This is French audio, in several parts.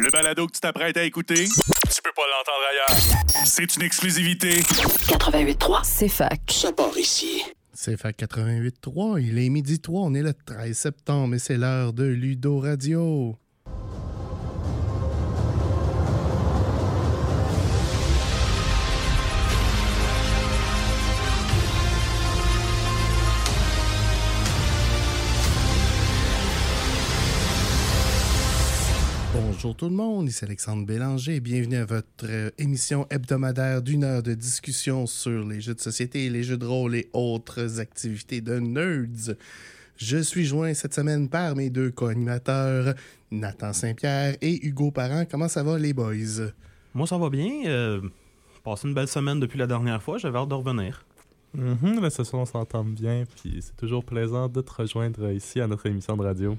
Le balado que tu t'apprêtes à écouter, tu peux pas l'entendre ailleurs. C'est une exclusivité. 88.3, c'est fac. Ça part ici. C'est FAC 88.3, il est midi 3, on est le 13 septembre et c'est l'heure de Ludo Radio. Bonjour tout le monde, ici Alexandre Bélanger et bienvenue à votre euh, émission hebdomadaire d'une heure de discussion sur les jeux de société, les jeux de rôle et autres activités de nerds. Je suis joint cette semaine par mes deux co-animateurs, Nathan Saint-Pierre et Hugo Parent. Comment ça va les boys? Moi, ça va bien. Euh, passé une belle semaine depuis la dernière fois. J'avais hâte de revenir. Mhm, la session, on s'entend bien, puis c'est toujours plaisant de te rejoindre ici à notre émission de radio.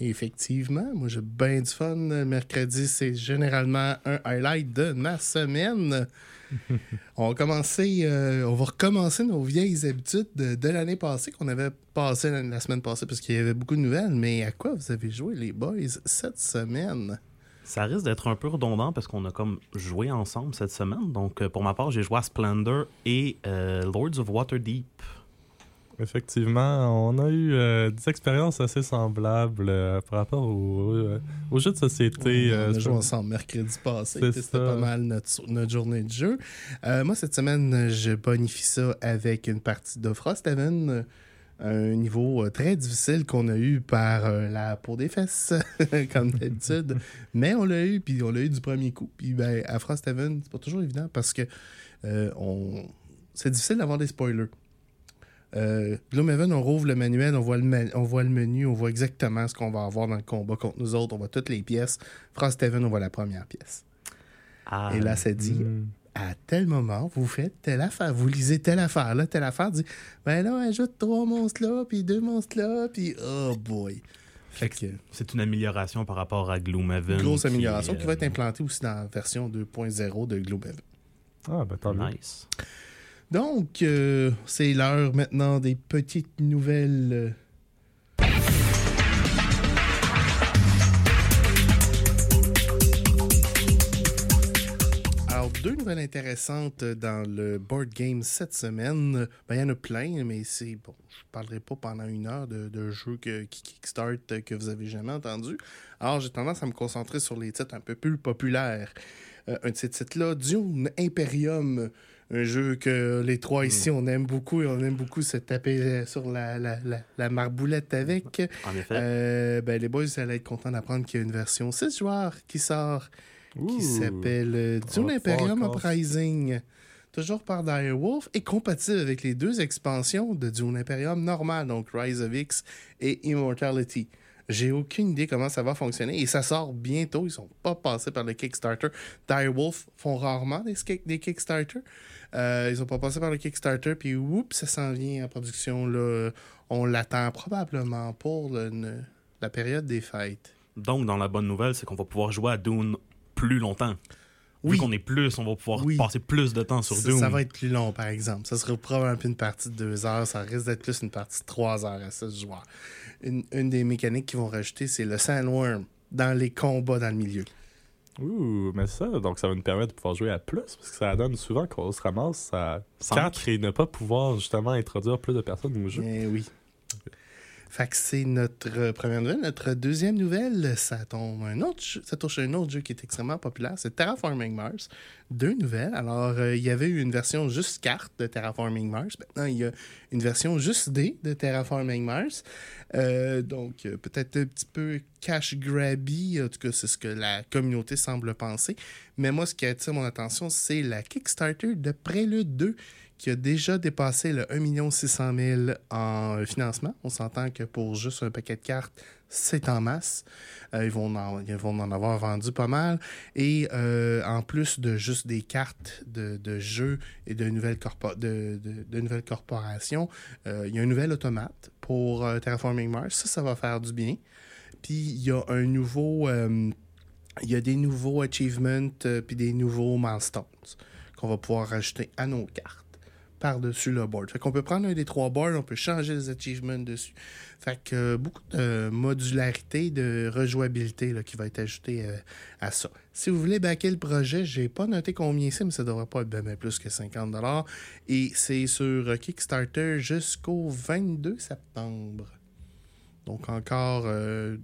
Effectivement, moi j'ai bien du fun. Mercredi, c'est généralement un highlight de ma semaine. on, va commencer, euh, on va recommencer nos vieilles habitudes de, de l'année passée qu'on avait passé la, la semaine passée parce qu'il y avait beaucoup de nouvelles. Mais à quoi vous avez joué les boys cette semaine? Ça risque d'être un peu redondant parce qu'on a comme joué ensemble cette semaine. Donc, euh, pour ma part, j'ai joué à Splendor et euh, Lords of Waterdeep. Effectivement, on a eu euh, des expériences assez semblables euh, par rapport au- euh, aux jeux de société. Oui, on a joué ensemble mercredi passé. C'était pas mal notre, notre journée de jeu. Moi, cette semaine, je bonifie ça avec une partie de Frosthaven. Un niveau très difficile qu'on a eu par la peau des fesses, comme d'habitude. Mais on l'a eu, puis on l'a eu du premier coup. Puis ben, à Frosthaven, c'est pas toujours évident parce que euh, on... c'est difficile d'avoir des spoilers. Euh, Gloomhaven, on rouvre le manuel, on voit le, ma- on voit le menu, on voit exactement ce qu'on va avoir dans le combat contre nous autres, on voit toutes les pièces. Frosthaven, on voit la première pièce. Ah, Et là, ça dit, Hmm. à tel moment, vous faites telle affaire, vous lisez telle affaire, là, telle affaire, dit, ben là, ajoute trois monstres là, puis deux monstres là, puis oh boy. Fait que, c'est une amélioration par rapport à Gloomhaven. grosse amélioration qui, va être euh, implantée aussi dans la version 2.0 de Gloomhaven. Ah, ben tant mieux. Donc, euh, c'est l'heure maintenant des petites nouvelles. Alors, deux nouvelles intéressantes dans le board game cette semaine. Ben, il y en a plein, mais c'est bon. Je parlerai pas pendant une heure de, de jeux que- qui kickstart que vous avez jamais entendu. Alors, j'ai tendance à me concentrer sur les titres un peu plus populaires. Euh, un de ces titres-là, Dune Imperium, un jeu que les trois ici, on aime beaucoup et on aime beaucoup se taper euh, sur la, la, la, la marboulette avec. En effet. Euh, ben, les boys, vous allez être contents d'apprendre qu'il y a une version 6 joueurs qui sort, qui s'appelle euh, Dune Imperium Uprising. Toujours par Direwolf et compatible avec les deux expansions de Dune Imperium normal, donc Rise of X et Immortality. J'ai aucune idée comment ça va fonctionner et ça sort bientôt. Ils sont pas passés par le Kickstarter. Direwolf font rarement des, des Kickstarter. Euh, ils ont pas passé par le Kickstarter puis oups, ça s'en vient en production là. On l'attend probablement pour le- ne- la période des fêtes. Donc, dans la bonne nouvelle, c'est qu'on va pouvoir jouer à Dune plus longtemps. Oui. Vu qu'on est plus, on va pouvoir Oui. passer plus de temps sur Ça, Dune. ça va être plus long, par exemple. Ça sera probablement plus une partie de deux heures. Ça risque d'être plus une partie de trois heures à 6 joueurs. Une, une des mécaniques qu'ils vont rajouter, c'est le sandworm dans les combats dans le milieu. Ouh, mais ça, donc ça va nous permettre de pouvoir jouer à plus, parce que ça donne souvent qu'on se ramasse à Cinq. 4 et ne pas pouvoir justement introduire plus de personnes au jeu. Eh oui. Fait c'est notre première nouvelle. Notre deuxième nouvelle, ça tombe un autre ça touche un autre jeu qui est extrêmement populaire, c'est Terraforming Mars. Deux nouvelles. Alors, euh, il y avait eu une version juste carte de Terraforming Mars. Maintenant, il y a une version juste dé de Terraforming Mars. Euh, donc, euh, peut-être un petit peu cash grabby. En tout cas, c'est ce que la communauté semble penser. Mais moi, ce qui attire mon attention, c'est la Kickstarter de Prélude 2 qui a déjà dépassé le 1 600 000 en financement. On s'entend que pour juste un paquet de cartes, c'est en masse. Euh, ils, vont en, ils vont en avoir vendu pas mal. Et euh, en plus de juste des cartes de, de jeux et de nouvelles, de, de- nouvelles corporations, euh, il y a un nouvel automate pour Terraforming Mars. Ça, ça va faire du bien. Puis il y a un nouveau... il y a des nouveaux achievements puis des nouveaux milestones qu'on va pouvoir rajouter à nos cartes. Par-dessus le board. Fait qu'on peut prendre un des trois boards, on peut changer les achievements dessus. Fait que euh, beaucoup de modularité, de rejouabilité là, qui va être ajoutée euh, à ça. Si vous voulez backer le projet, j'ai pas noté combien c'est, mais ça devrait pas être bien plus que 50 Et c'est sur Kickstarter jusqu'au 22 septembre. Donc encore, euh,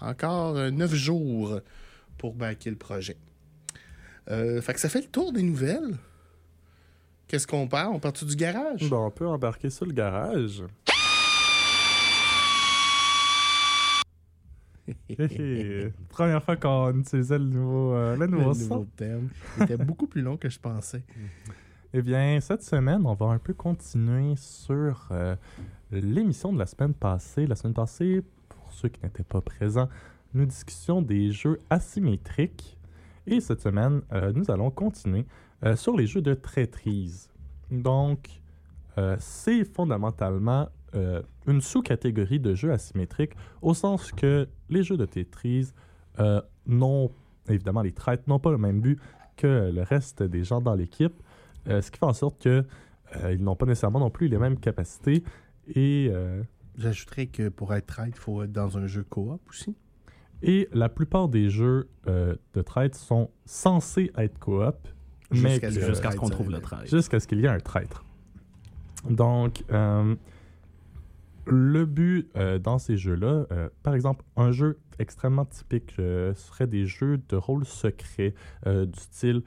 encore 9 jours pour backer le projet. fait que ça fait le tour des nouvelles. Qu'est-ce qu'on part? On part du garage? Bon, on peut embarquer sur le garage. Première fois qu'on utilisait le nouveau, euh, le nouveau, le thème. Il était beaucoup plus long que je pensais. Eh bien, cette semaine, on va un peu continuer sur euh, l'émission de la semaine passée. La semaine passée, pour ceux qui n'étaient pas présents, nous discussions des jeux asymétriques. Et cette semaine, euh, nous allons continuer euh, sur les jeux de traîtrise. Donc, euh, c'est fondamentalement euh, une sous-catégorie de jeux asymétriques au sens que les jeux de traîtrise n'ont, évidemment, les traîtres n'ont pas le même but que le reste des gens dans l'équipe, ce qui fait en sorte qu'ils ils n'ont pas nécessairement non plus les mêmes capacités et... J'ajouterais que pour être traître, il faut être dans un jeu coop aussi. Et la plupart des jeux de traître sont censés être coop, Jusqu'à ce qu'on trouve le traître. Jusqu'à ce qu'il y ait un traître. Donc, euh, le but euh, dans ces jeux-là, euh, par exemple, un jeu extrêmement typique serait des jeux de rôle secret du style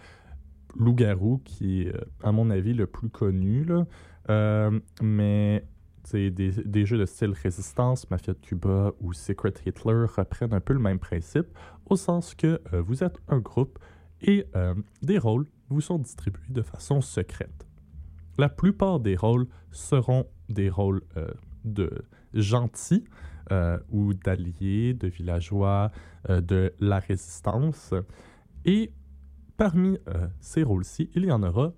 Loup-garou, qui est, à mon avis, le plus connu. Là. mais des, des, jeux de style Résistance, Mafia de Cuba ou Secret Hitler reprennent un peu le même principe, au sens que vous êtes un groupe et des rôles vous sont distribués de façon secrète. La plupart des rôles seront des rôles euh, de gentils euh, ou d'alliés, de villageois, euh, de la résistance. Et parmi ces rôles-ci, il y en aura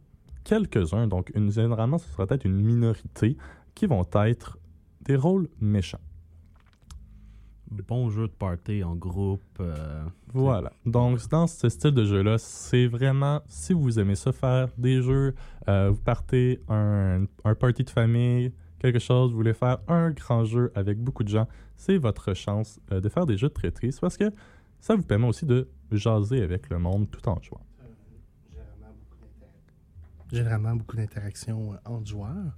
quelques-uns, donc une, généralement ce sera peut-être une minorité, qui vont être des rôles méchants bon jeu de party en groupe. Euh, voilà. Donc, dans ce style de jeu-là, c'est vraiment, si vous aimez ça, faire des jeux, euh, vous partez un, un party de famille, quelque chose, vous voulez faire un grand jeu avec beaucoup de gens, c'est votre chance euh, de faire des jeux de traîtrise parce que ça vous permet aussi de jaser avec le monde tout en jouant. Généralement, beaucoup d'interactions entre joueurs.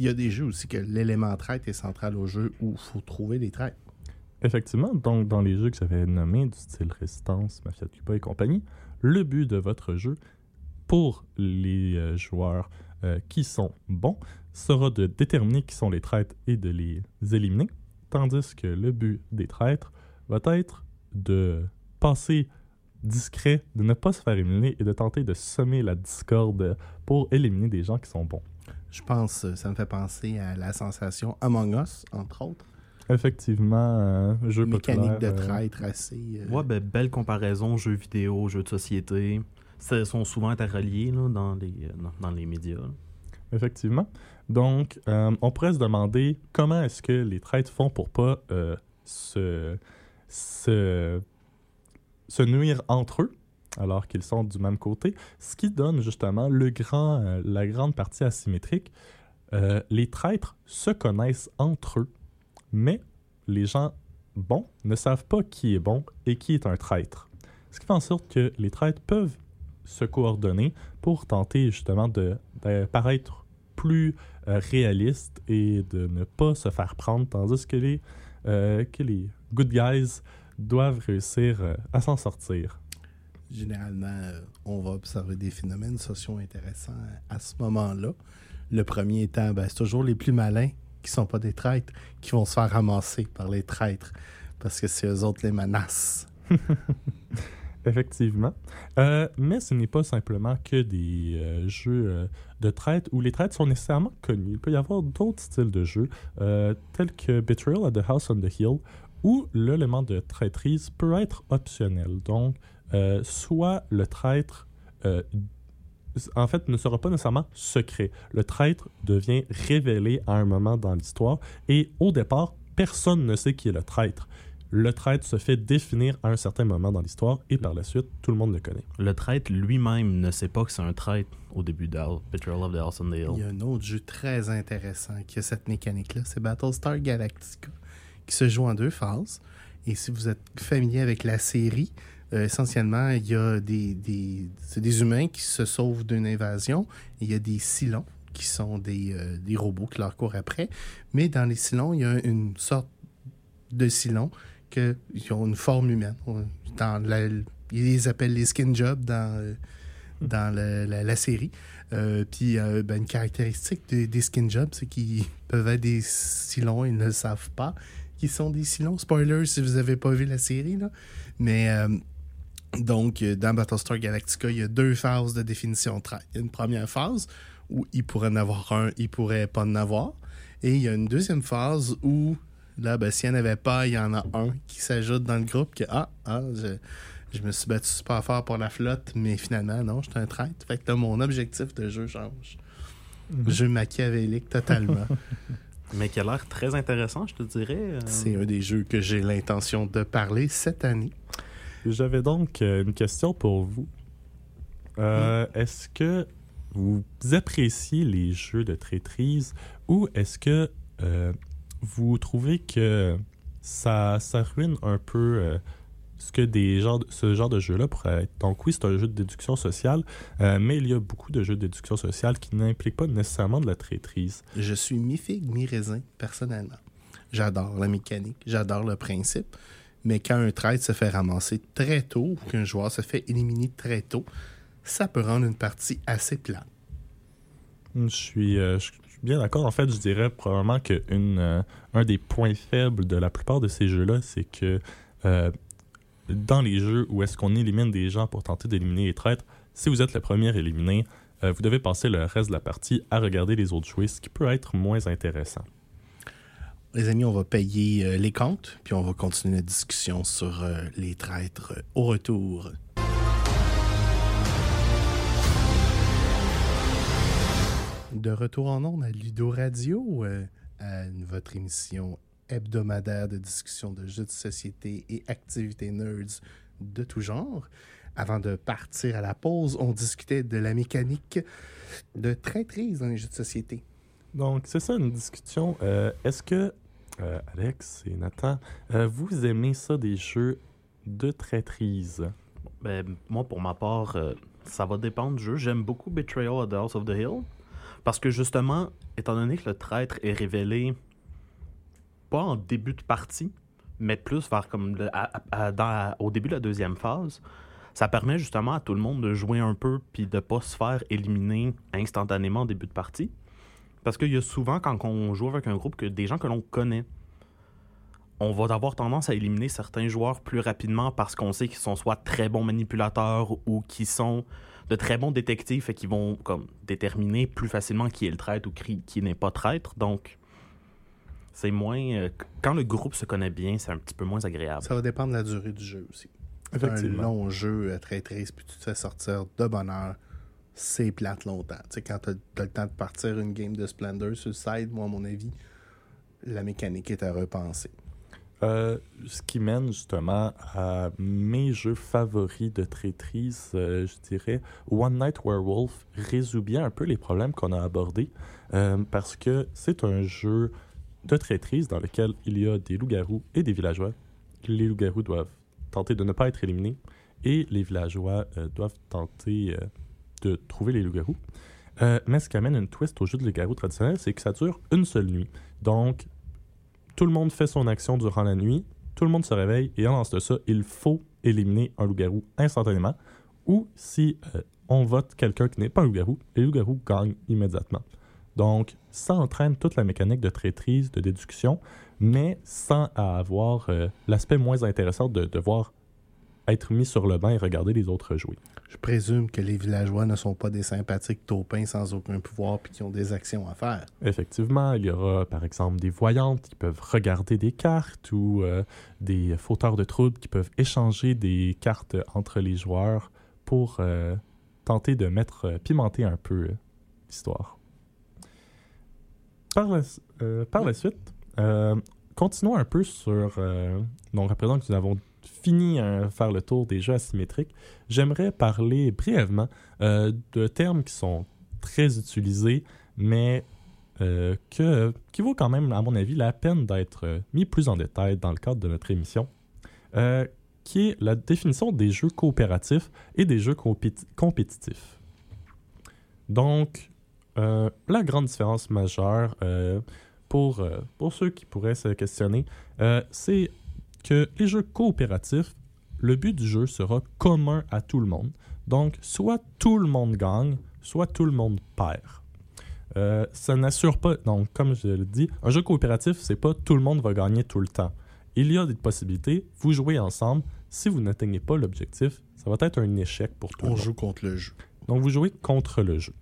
Il y a des jeux aussi que l'élément traite est central au jeu où il faut trouver des traites. Effectivement, donc dans les jeux que j'avais nommés, du style Résistance, Mafia de Cuba et compagnie, le but de votre jeu, pour les euh, joueurs euh, qui sont bons, sera de déterminer qui sont les traîtres et de les éliminer, tandis que le but des traîtres va être de passer discret, de ne pas se faire éliminer et de tenter de semer la discorde pour éliminer des gens qui sont bons. Je pense, euh, ça me fait penser à la sensation Among Us, entre autres. Effectivement, euh, jeu Mécanique de euh, traître assez. Ouais, ben, belle comparaison, jeux vidéo, jeux de société. Ils sont souvent interreliés là, dans, les, dans, les médias. Effectivement. Donc, on pourrait se demander comment est-ce que les traîtres font pour pas se, se, se nuire entre eux alors qu'ils sont du même côté, ce qui donne justement le grand, euh, la grande partie asymétrique. Euh, les traîtres se connaissent entre eux, mais les gens bons ne savent pas qui est bon et qui est un traître. Ce qui fait en sorte que les traîtres peuvent se coordonner pour tenter justement de, paraître plus euh, réalistes et de ne pas se faire prendre, tandis que les, que les good guys doivent réussir à s'en sortir généralement, euh, on va observer des phénomènes sociaux intéressants à ce moment-là. Le premier étant, ben, c'est toujours les plus malins qui sont pas des traîtres qui vont se faire ramasser par les traîtres parce que c'est eux autres les menaces. Effectivement. Euh, mais ce n'est pas simplement que des euh, jeux de traîtres où les traîtres sont nécessairement connus. Il peut y avoir d'autres styles de jeux, tels que Betrayal at the House on the Hill, où l'élément de traîtrise peut être optionnel. Donc, euh, soit le traître, euh, en fait, ne sera pas nécessairement secret. Le traître devient révélé à un moment dans l'histoire et au départ, personne ne sait qui est le traître. le traître se fait définir à un certain moment dans l'histoire et par la suite, tout le monde le connaît. Le traître lui-même ne sait pas que c'est un traître au début de Betrayal of the House on the Hill. Il y a un autre jeu très intéressant qui a cette mécanique-là, c'est Battlestar Galactica, qui se joue en deux phases. Et si vous êtes familier avec la série, euh, essentiellement, il y a des, des, des humains qui se sauvent d'une invasion. Il y a des Cylons qui sont des, euh, des robots qui leur courent après. Mais dans les Cylons, il y a une sorte de Cylons qui ont une forme humaine. Dans la, ils les appellent les skin jobs dans, dans la, la- série. Euh, puis ben, une caractéristique des, skin jobs, c'est qu'ils peuvent être des Cylons, ils ne savent pas qu'ils sont des Cylons. Spoiler si vous n'avez pas vu la série, là. Mais donc, euh, dans Battlestar Galactica, il y a deux phases de définition de traite. Il y a une première phase où il pourrait en avoir un, il pourrait pas en avoir. Et il y a une deuxième phase où, là, ben, s'il n'y en avait pas, il y en a un qui s'ajoute dans le groupe que, ah, ah, je, je me suis battu super fort pour la flotte, mais finalement, non, je suis un traître. Fait que là, mon objectif de jeu change. Jeu machiavélique totalement. Mais qui a l'air très intéressant, je te dirais. euh. C'est un des jeux que j'ai l'intention de parler cette année. J'avais donc euh, une question pour vous. Euh, Est-ce que vous appréciez les jeux de traîtrise ou est-ce que euh, vous trouvez que ça, ça ruine un peu euh, ce que des genres ce genre de jeu-là pourrait être? Donc oui, c'est un jeu de déduction sociale, euh, mais il y a beaucoup de jeux de déduction sociale qui n'impliquent pas nécessairement de la traîtrise. Je suis mi-figue, mi-raisin, personnellement. J'adore la mécanique, j'adore le principe, mais quand un trade se fait ramasser très tôt ou qu'un joueur se fait éliminer très tôt, ça peut rendre une partie assez plate. Je suis, euh, je suis bien d'accord. En fait, je dirais probablement que euh, un des points faibles de la plupart de ces jeux-là, c'est que euh, dans les jeux où est-ce qu'on élimine des gens pour tenter d'éliminer les traîtres, si vous êtes le premier éliminé, vous devez passer le reste de la partie à regarder les autres jouer, ce qui peut être moins intéressant. Les amis, on va payer euh, les comptes, puis on va continuer la discussion sur euh, les traîtres euh, au retour. De retour en ondes à Ludo Radio, à votre émission hebdomadaire de discussion de jeux de société et activités nerds de tout genre. Avant de partir à la pause, on discutait de la mécanique de traîtrise dans les jeux de société. Donc, c'est ça une discussion. Euh, Est-ce que, euh, Alex et Nathan, euh, vous aimez ça des jeux de traîtrise? Ben, moi, pour ma part, ça va dépendre du jeu. J'aime beaucoup Betrayal of the House of the Hill. Parce que justement, étant donné que le traître est révélé pas en début de partie, mais plus vers comme au début de la deuxième phase, ça permet justement à tout le monde de jouer un peu puis de pas se faire éliminer instantanément en début de partie. Parce qu'il y a souvent, quand on joue avec un groupe, que des gens que l'on connaît, on va avoir tendance à éliminer certains joueurs plus rapidement parce qu'on sait qu'ils sont soit très bons manipulateurs ou qui sont de très bons détectives et qui vont comme déterminer plus facilement qui est le traître ou qui, n'est pas traître. Donc, c'est moins. euh, quand le groupe se connaît bien, c'est un petit peu moins agréable. Ça va dépendre de la durée du jeu aussi. Un Effectivement. long jeu à traîtrise, puis tu te fais sortir de bonne heure, c'est plate longtemps. Tu sais, quand tu as, le temps de partir une game de Splendor sur side, moi, à mon avis, la mécanique est à repenser. Euh, ce qui mène justement à mes jeux favoris de traîtrise, euh, je dirais One Night Werewolf résout bien un peu les problèmes qu'on a abordés euh, parce que c'est un jeu de traîtrise dans lequel il y a des loups-garous et des villageois. Les loups-garous doivent tenter de ne pas être éliminés et les villageois doivent tenter de trouver les loups-garous. Euh, mais ce qui amène une twist au jeu de loup-garou traditionnel, c'est que ça dure une seule nuit. Donc, tout le monde fait son action durant la nuit, tout le monde se réveille et en lance de ça, il faut éliminer un loup-garou instantanément. Ou si euh, on vote quelqu'un qui n'est pas un loup-garou, les loups-garous gagnent immédiatement. Donc, ça entraîne toute la mécanique de traîtrise, de déduction, mais sans avoir euh, l'aspect moins intéressant de devoir être mis sur le banc et regarder les autres jouer. Je présume que les villageois ne sont pas des sympathiques taupins sans aucun pouvoir puis qui ont des actions à faire. Effectivement, il y aura par exemple des voyantes qui peuvent regarder des cartes ou euh, des fauteurs de troubles qui peuvent échanger des cartes entre les joueurs pour euh, tenter de mettre, euh, pimenter un peu l'histoire. Par, la, par la suite, continuons un peu sur. donc, à présent que nous avons fini de faire le tour des jeux asymétriques, j'aimerais parler brièvement euh, de termes qui sont très utilisés, mais euh, que, qui vaut quand même, à mon avis, la peine d'être euh, mis plus en détail dans le cadre de notre émission, qui est la définition des jeux coopératifs et des jeux compéti- compétitifs. Donc, la grande différence majeure pour, pour ceux qui pourraient se questionner, c'est que les jeux coopératifs, le but du jeu sera commun à tout le monde. Donc, soit tout le monde gagne, soit tout le monde perd. Euh, ça n'assure pas. Donc, comme je le dis, un jeu coopératif, c'est pas tout le monde va gagner tout le temps. Il y a des possibilités. Vous jouez ensemble. Si vous n'atteignez pas l'objectif, ça va être un échec pour tout le On monde. joue contre le jeu. Donc, vous jouez contre le jeu.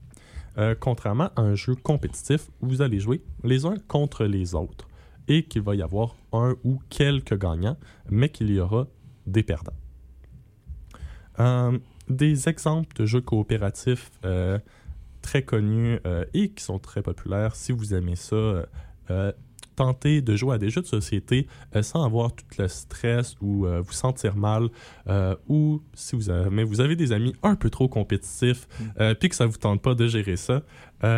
Euh, contrairement à un jeu compétitif où vous allez jouer les uns contre les autres et qu'il va y avoir un ou quelques gagnants, mais qu'il y aura des perdants. Euh, des exemples de jeux coopératifs euh, très connus euh, et qui sont très populaires, si vous aimez ça, tentez de jouer à des jeux de société sans avoir tout le stress ou vous sentir mal ou si vous avez, mais vous avez des amis un peu trop compétitifs euh, puis que ça vous tente pas de gérer ça.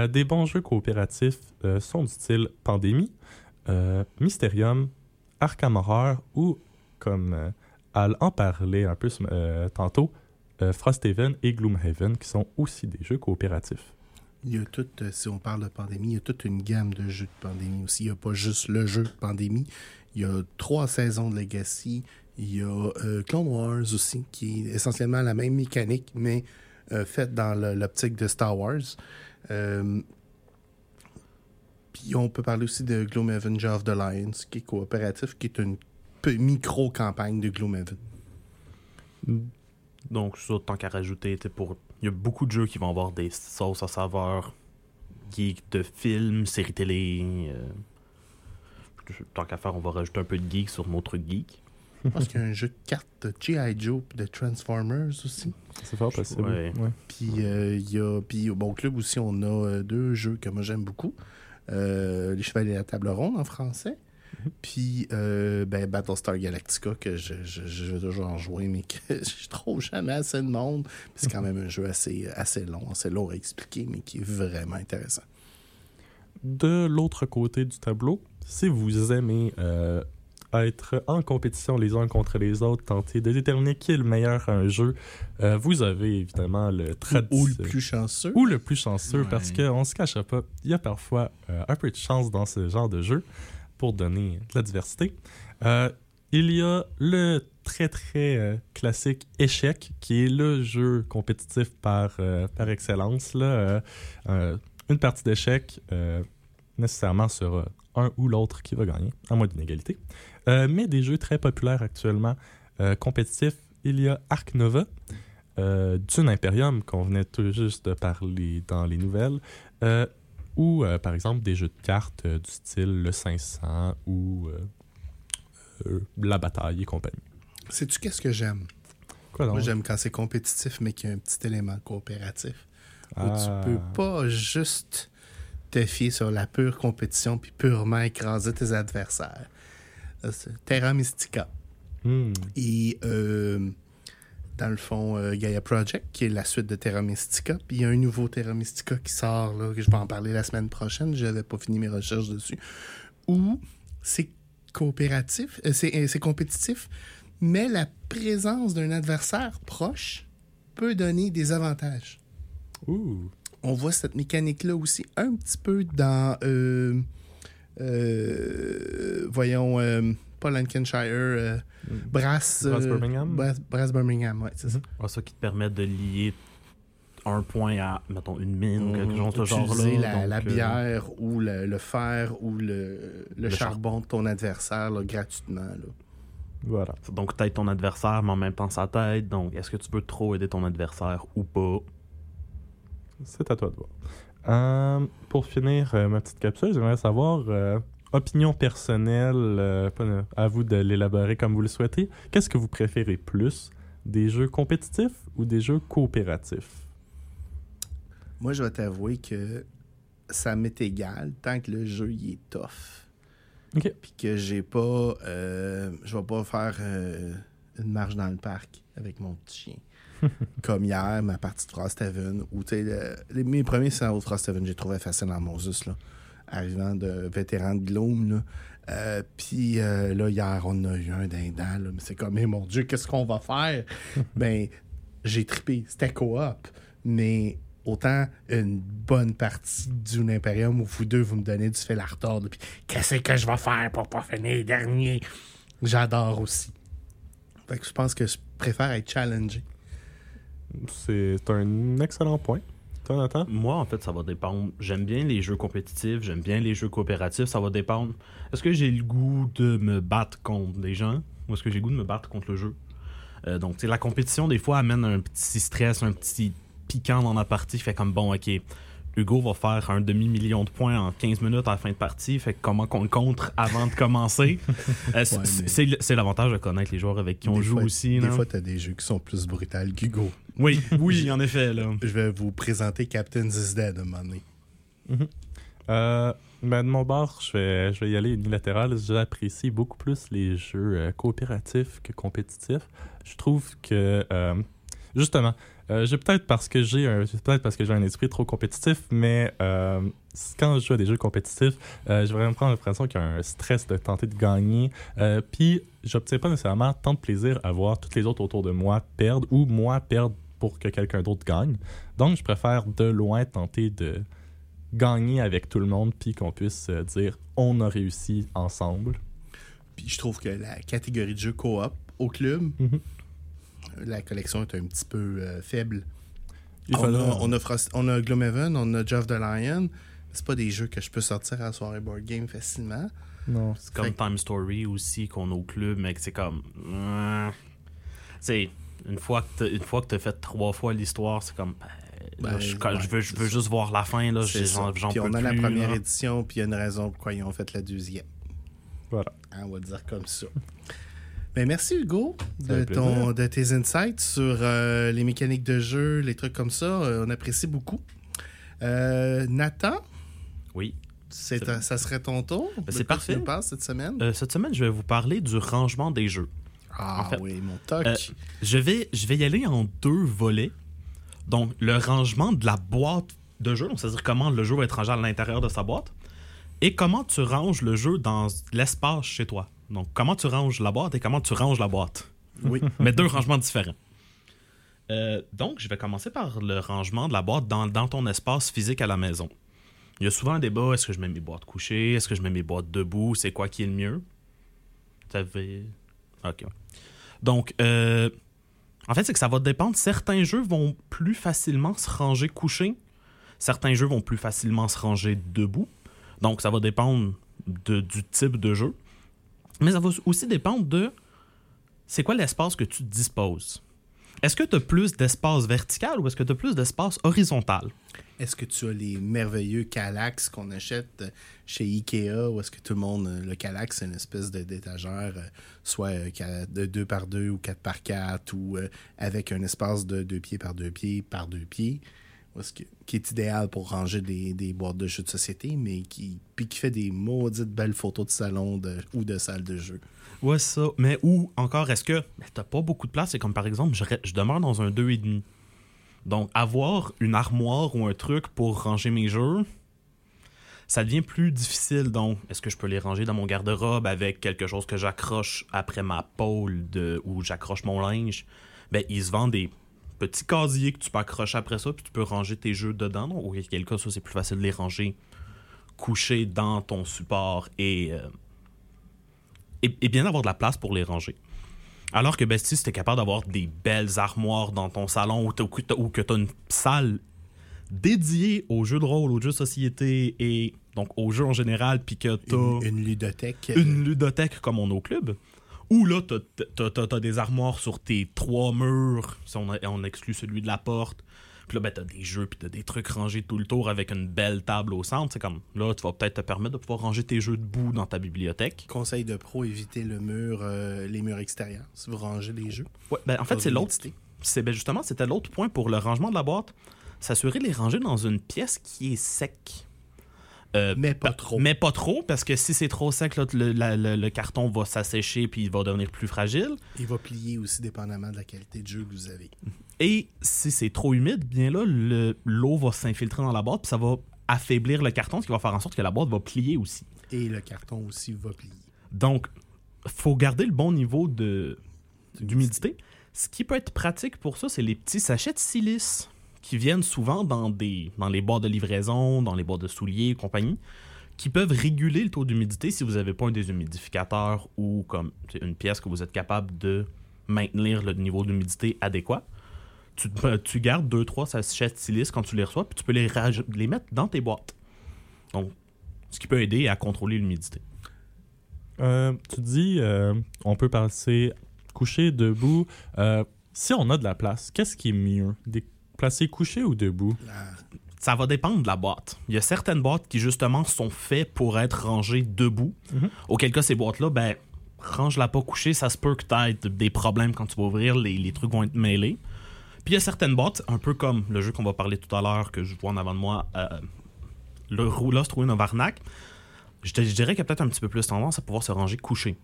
Des bons jeux coopératifs sont du style Pandémie, euh, Mysterium, Arkham Horror ou comme euh, Al en parlait un peu euh, tantôt, euh, Frosthaven et Gloomhaven qui sont aussi des jeux coopératifs. Il y a toute, euh, si on parle de pandémie, il y a toute une gamme de jeux de pandémie aussi. Il n'y a pas juste le jeu de pandémie. Il y a trois saisons de Legacy. Il y a euh, Clone Wars aussi, qui est essentiellement la même mécanique, mais euh, faite dans l'optique de Star Wars. Puis on peut parler aussi de Gloomhaven Jar of the Lions, qui est coopératif, qui est une micro-campagne de Gloomhaven. Donc, ça, tant qu'à rajouter, pour... il y a beaucoup de jeux qui vont avoir des sauces à saveur geek de films, séries télé. euh, Tant qu'à faire, on va rajouter un peu de geek sur nos trucs geek. Je pense qu'il y a un jeu de cartes de G.I. Joe puis de Transformers aussi. C'est fort possible. Ouais. Ouais. Puis euh, il y a puis au bon club aussi on a euh, deux jeux que moi j'aime beaucoup. Euh, les Chevaliers de la Table Ronde en français. Puis euh, ben, Battlestar Galactica que je, je, je veux toujours en jouer mais que je trouve jamais assez de monde. C'est quand même un jeu assez, assez long, assez lourd à expliquer mais qui est vraiment intéressant. De l'autre côté du tableau, si vous aimez euh, être en compétition les uns contre les autres, tenter de déterminer qui est le meilleur à un jeu, euh, vous avez évidemment le Ou le traditionnel. plus chanceux. ou le plus chanceux Ouais. parce qu'on se cachera pas, il y a parfois euh, un peu de chance dans ce genre de jeu pour donner de la diversité. Euh, il y a le très très euh, classique échec qui est le jeu compétitif par, euh, par excellence. Là, Euh, une partie d'échec nécessairement sera un ou l'autre qui va gagner, à moins d'une égalité. Euh, mais des jeux très populaires actuellement euh, compétitifs, il y a Ark Nova, euh, Dune Imperium qu'on venait tout juste de parler dans les nouvelles, ou par exemple des jeux de cartes du style le 500 ou la bataille et compagnie. Sais-tu qu'est-ce que j'aime? Quoi donc? Moi j'aime quand c'est compétitif mais qu'il y a un petit élément coopératif. Où Ah. tu peux pas juste te fier sur la pure compétition puis purement écraser tes adversaires. Terra Mystica. Hmm. Et euh, dans le fond, euh, Gaia Project, qui est la suite de Terra Mystica. Puis il y a un nouveau Terra Mystica qui sort, là, que je vais en parler la semaine prochaine. Je n'avais pas fini mes recherches dessus. Où c'est coopératif, euh, c'est euh, c'est compétitif, mais la présence d'un adversaire proche peut donner des avantages Ouh. On voit cette mécanique-là aussi un petit peu dans, euh, euh, voyons, euh, pas Lancashire, euh, Brass, Brass Birmingham? Brass, Brass Birmingham, ouais, c'est ça. Ah, ça qui te permet de lier un point à, mettons, une mine ou quelque chose de ce genre-là. Utiliser la, donc, la euh, bière ou le, le fer ou le, le, Le charbon de ton adversaire là, gratuitement. Là. Voilà. Donc, t'aides ton adversaire, mais en même temps sa tête. Donc, est-ce que tu peux trop aider ton adversaire ou pas? C'est à toi de voir. Euh, pour finir euh, ma petite capsule, j'aimerais savoir, euh, opinion personnelle, à vous de l'élaborer comme vous le souhaitez. Qu'est-ce que vous préférez plus Des jeux compétitifs ou des jeux coopératifs? Moi, je vais t'avouer que ça m'est égal tant que le jeu il est tough. Puis que j'ai pas. je vais pas faire une marche dans le parc avec mon petit chien. Comme hier, ma partie de Frosthaven, où le- les- mes premiers scénarios de Frosthaven, j'ai trouvé facile en Moses, là. Arrivant de vétéran de Gloom, là. Euh, Puis euh, là, hier, on a eu un dindant, là. Mais c'est comme, mais mon Dieu, qu'est-ce qu'on va faire? ben, j'ai trippé. C'était coop. Mais autant une bonne partie du Imperium où vous deux, vous me donnez du fil à retordre. Puis qu'est-ce que je vais faire pour pas finir dernier? J'adore aussi. Fait que je pense que je préfère être challengé. C'est un excellent point. Nathan? Moi, en fait, ça va dépendre. J'aime bien les jeux compétitifs, j'aime bien les jeux coopératifs. Ça va dépendre. Est-ce que j'ai le goût de me battre contre des gens ou est-ce que j'ai le goût de me battre contre le jeu? Euh, donc, tu sais, la compétition, des fois, amène un petit stress, un petit piquant dans la partie. Fait comme, bon, OK, Hugo va faire un demi-million de points en 15 minutes à la fin de partie. Fait que comment qu'on le contre avant de commencer? Euh, c'est- Ouais, mais- l'avantage de connaître les joueurs avec qui on Des joue fois- aussi. Des fois, t'as des jeux qui sont plus brutals qu'Hugo. Oui, oui, en effet. Là. Je vais vous présenter Captain is Dead à un moment donné. Euh, ben, de mon bord, je vais, je vais y aller unilatéral. J'apprécie beaucoup plus les jeux euh, coopératifs que compétitifs. Je trouve que, euh, justement, euh, j'ai peut-être parce que j'ai un, peut-être parce que j'ai un esprit trop compétitif, mais quand je joue à des jeux compétitifs, euh, j'ai vraiment l'impression qu'il y a un stress de tenter de gagner. Puis, j'obtiens pas nécessairement tant de plaisir à voir toutes les autres autour de moi perdre ou moi perdre pour que quelqu'un d'autre gagne. Donc, je préfère de loin tenter de gagner avec tout le monde puis qu'on puisse euh, dire on a réussi ensemble. Puis je trouve que la catégorie de jeux coop au club, Mhm. la collection est un petit peu euh, faible. Il on, a, on, a Frost- on a Gloomhaven, on a Geoff the Lion. C'est pas des jeux que je peux sortir à la soirée board game facilement. Non. C'est comme Fait- Time Story aussi qu'on a au club, mais que c'est comme. euh, C'est une fois que t'as- une fois que t'as fait trois fois l'histoire, c'est comme. là, Ben, je, quand ouais, je veux, je veux juste voir la fin là. J'en j'en Puis peux on a la première là. édition, puis il y a une raison pourquoi ils ont fait la deuxième. Voilà. Hein, on va dire comme ça. Ben, merci Hugo de, ton, de tes insights sur euh, les mécaniques de jeu, les trucs comme ça. Euh, on apprécie beaucoup. Euh, Nathan, Oui. c'est ça serait ton tour. Ben, De c'est quoi parfait. Tu nous cette semaine? Euh, cette semaine, je vais vous parler du rangement des jeux. Ah en fait, oui, mon toc. euh, Je vais, je vais y aller en deux volets. Donc, le rangement de la boîte de jeu, c'est-à-dire comment le jeu va être rangé à l'intérieur de sa boîte, et comment tu ranges le jeu dans l'espace chez toi. Donc, comment tu ranges la boîte et comment tu ranges la boîte. oui. mais deux rangements différents. Euh, donc, je vais commencer par le rangement de la boîte dans, dans ton espace physique à la maison. Il y a souvent un débat est-ce que je mets mes boîtes couchées? Est-ce que je mets mes boîtes debout? C'est quoi qui est le mieux? Tu avais. Ok. ouais. Donc, euh, en fait, c'est que ça va dépendre. Certains jeux vont plus facilement se ranger couchés. Certains jeux vont plus facilement se ranger debout. Donc, ça va dépendre de- du type de jeu. Mais ça va aussi dépendre de c'est quoi l'espace que tu disposes? Est-ce que tu as plus d'espace vertical ou est-ce que tu as plus d'espace horizontal? Est-ce que tu as les merveilleux Calax qu'on achète euh, chez Ikea ou est-ce que tout le monde, euh, le Calax, c'est une espèce d'étagère, euh, soit de 2 par 2 ou 4 par 4 ou avec un espace de 2 pieds par 2 pieds par 2 pieds, que- qui est idéal pour ranger des, boîtes de jeux de société, mais qui, puis qui fait des maudites belles photos de salon ou de salle de jeu? Ouais, ça. Mais ou encore, est-ce que t'as pas beaucoup de place? C'est comme par exemple, je, je demeure dans un 2,5. Donc, avoir une armoire ou un truc pour ranger mes jeux, ça devient plus difficile. Donc, est-ce que je peux les ranger dans mon garde-robe avec quelque chose que j'accroche après ma pôle de, j'accroche mon linge? Ben, ils se vendent des petits casiers que tu peux accrocher après ça, puis tu peux ranger tes jeux dedans. Donc, auquel cas, ça, c'est plus facile de les ranger couchés dans ton support et, euh, et, et bien avoir de la place pour les ranger. Alors que ben, si tu es capable d'avoir des belles armoires dans ton salon ou, ou que t'as- ou que tu as une salle dédiée aux jeux de rôle, aux jeux de société et donc aux jeux en général, puis que tu Une, as une ludothèque. une ludothèque comme on a au club, ou là, tu as, des armoires sur tes trois murs, si on, on exclut celui de la porte. Puis là, ben, tu as des jeux, puis tu des trucs rangés tout le tour avec une belle table au centre. C'est comme là, tu vas peut-être te permettre de pouvoir ranger tes jeux debout dans ta bibliothèque. Conseil de pro, éviter le mur, euh, les murs extérieurs si vous rangez les jeux. Ouais, ben, en fait, c'est l'autre. C'est ben, justement, c'était l'autre point pour le rangement de la boîte. S'assurer de les ranger dans une pièce qui est sec. Euh, Mais pas pa- trop. Mais pas trop, parce que si c'est trop sec, là, le, la- le- le carton va s'assécher puis il va devenir plus fragile. Il va plier aussi dépendamment de la qualité de jeu que vous avez. Et si c'est trop humide, bien là, le- l'eau va s'infiltrer dans la boîte puis ça va affaiblir le carton, ce qui va faire en sorte que la boîte va plier aussi. Et le carton aussi va plier. Donc, faut garder le bon niveau de d'humidité. Ce qui peut être pratique pour ça, c'est les petits sachets de silice qui viennent souvent dans, des, dans les boîtes de livraison, dans les boîtes de souliers et compagnie, qui peuvent réguler le taux d'humidité si vous n'avez pas un déshumidificateur ou comme une pièce que vous êtes capable de maintenir le niveau d'humidité adéquat. Tu, tu gardes 2-3 sachets de silice quand tu les reçois, puis tu peux les, mettre dans tes boîtes. Donc, ce qui peut aider à contrôler l'humidité. Euh, tu dis, euh, on peut passer couché, debout. Euh, si on a de la place, qu'est-ce qui est mieux? Placer couché ou debout? Ça va dépendre de la boîte. Il y a certaines boîtes qui, justement, sont faites pour être rangées debout. Mhm. Auquel cas, ces boîtes-là, ben, range-la pas couchée, ça se peut que tu aies des problèmes quand tu vas ouvrir, les, les trucs vont être mêlés. Puis il y a certaines boîtes, un peu comme le jeu qu'on va parler tout à l'heure, que je vois en avant de moi, euh, le Rou- Lost Ruin of Arnak, je, te- je dirais qu'il y a peut-être un petit peu plus tendance à pouvoir se ranger couché.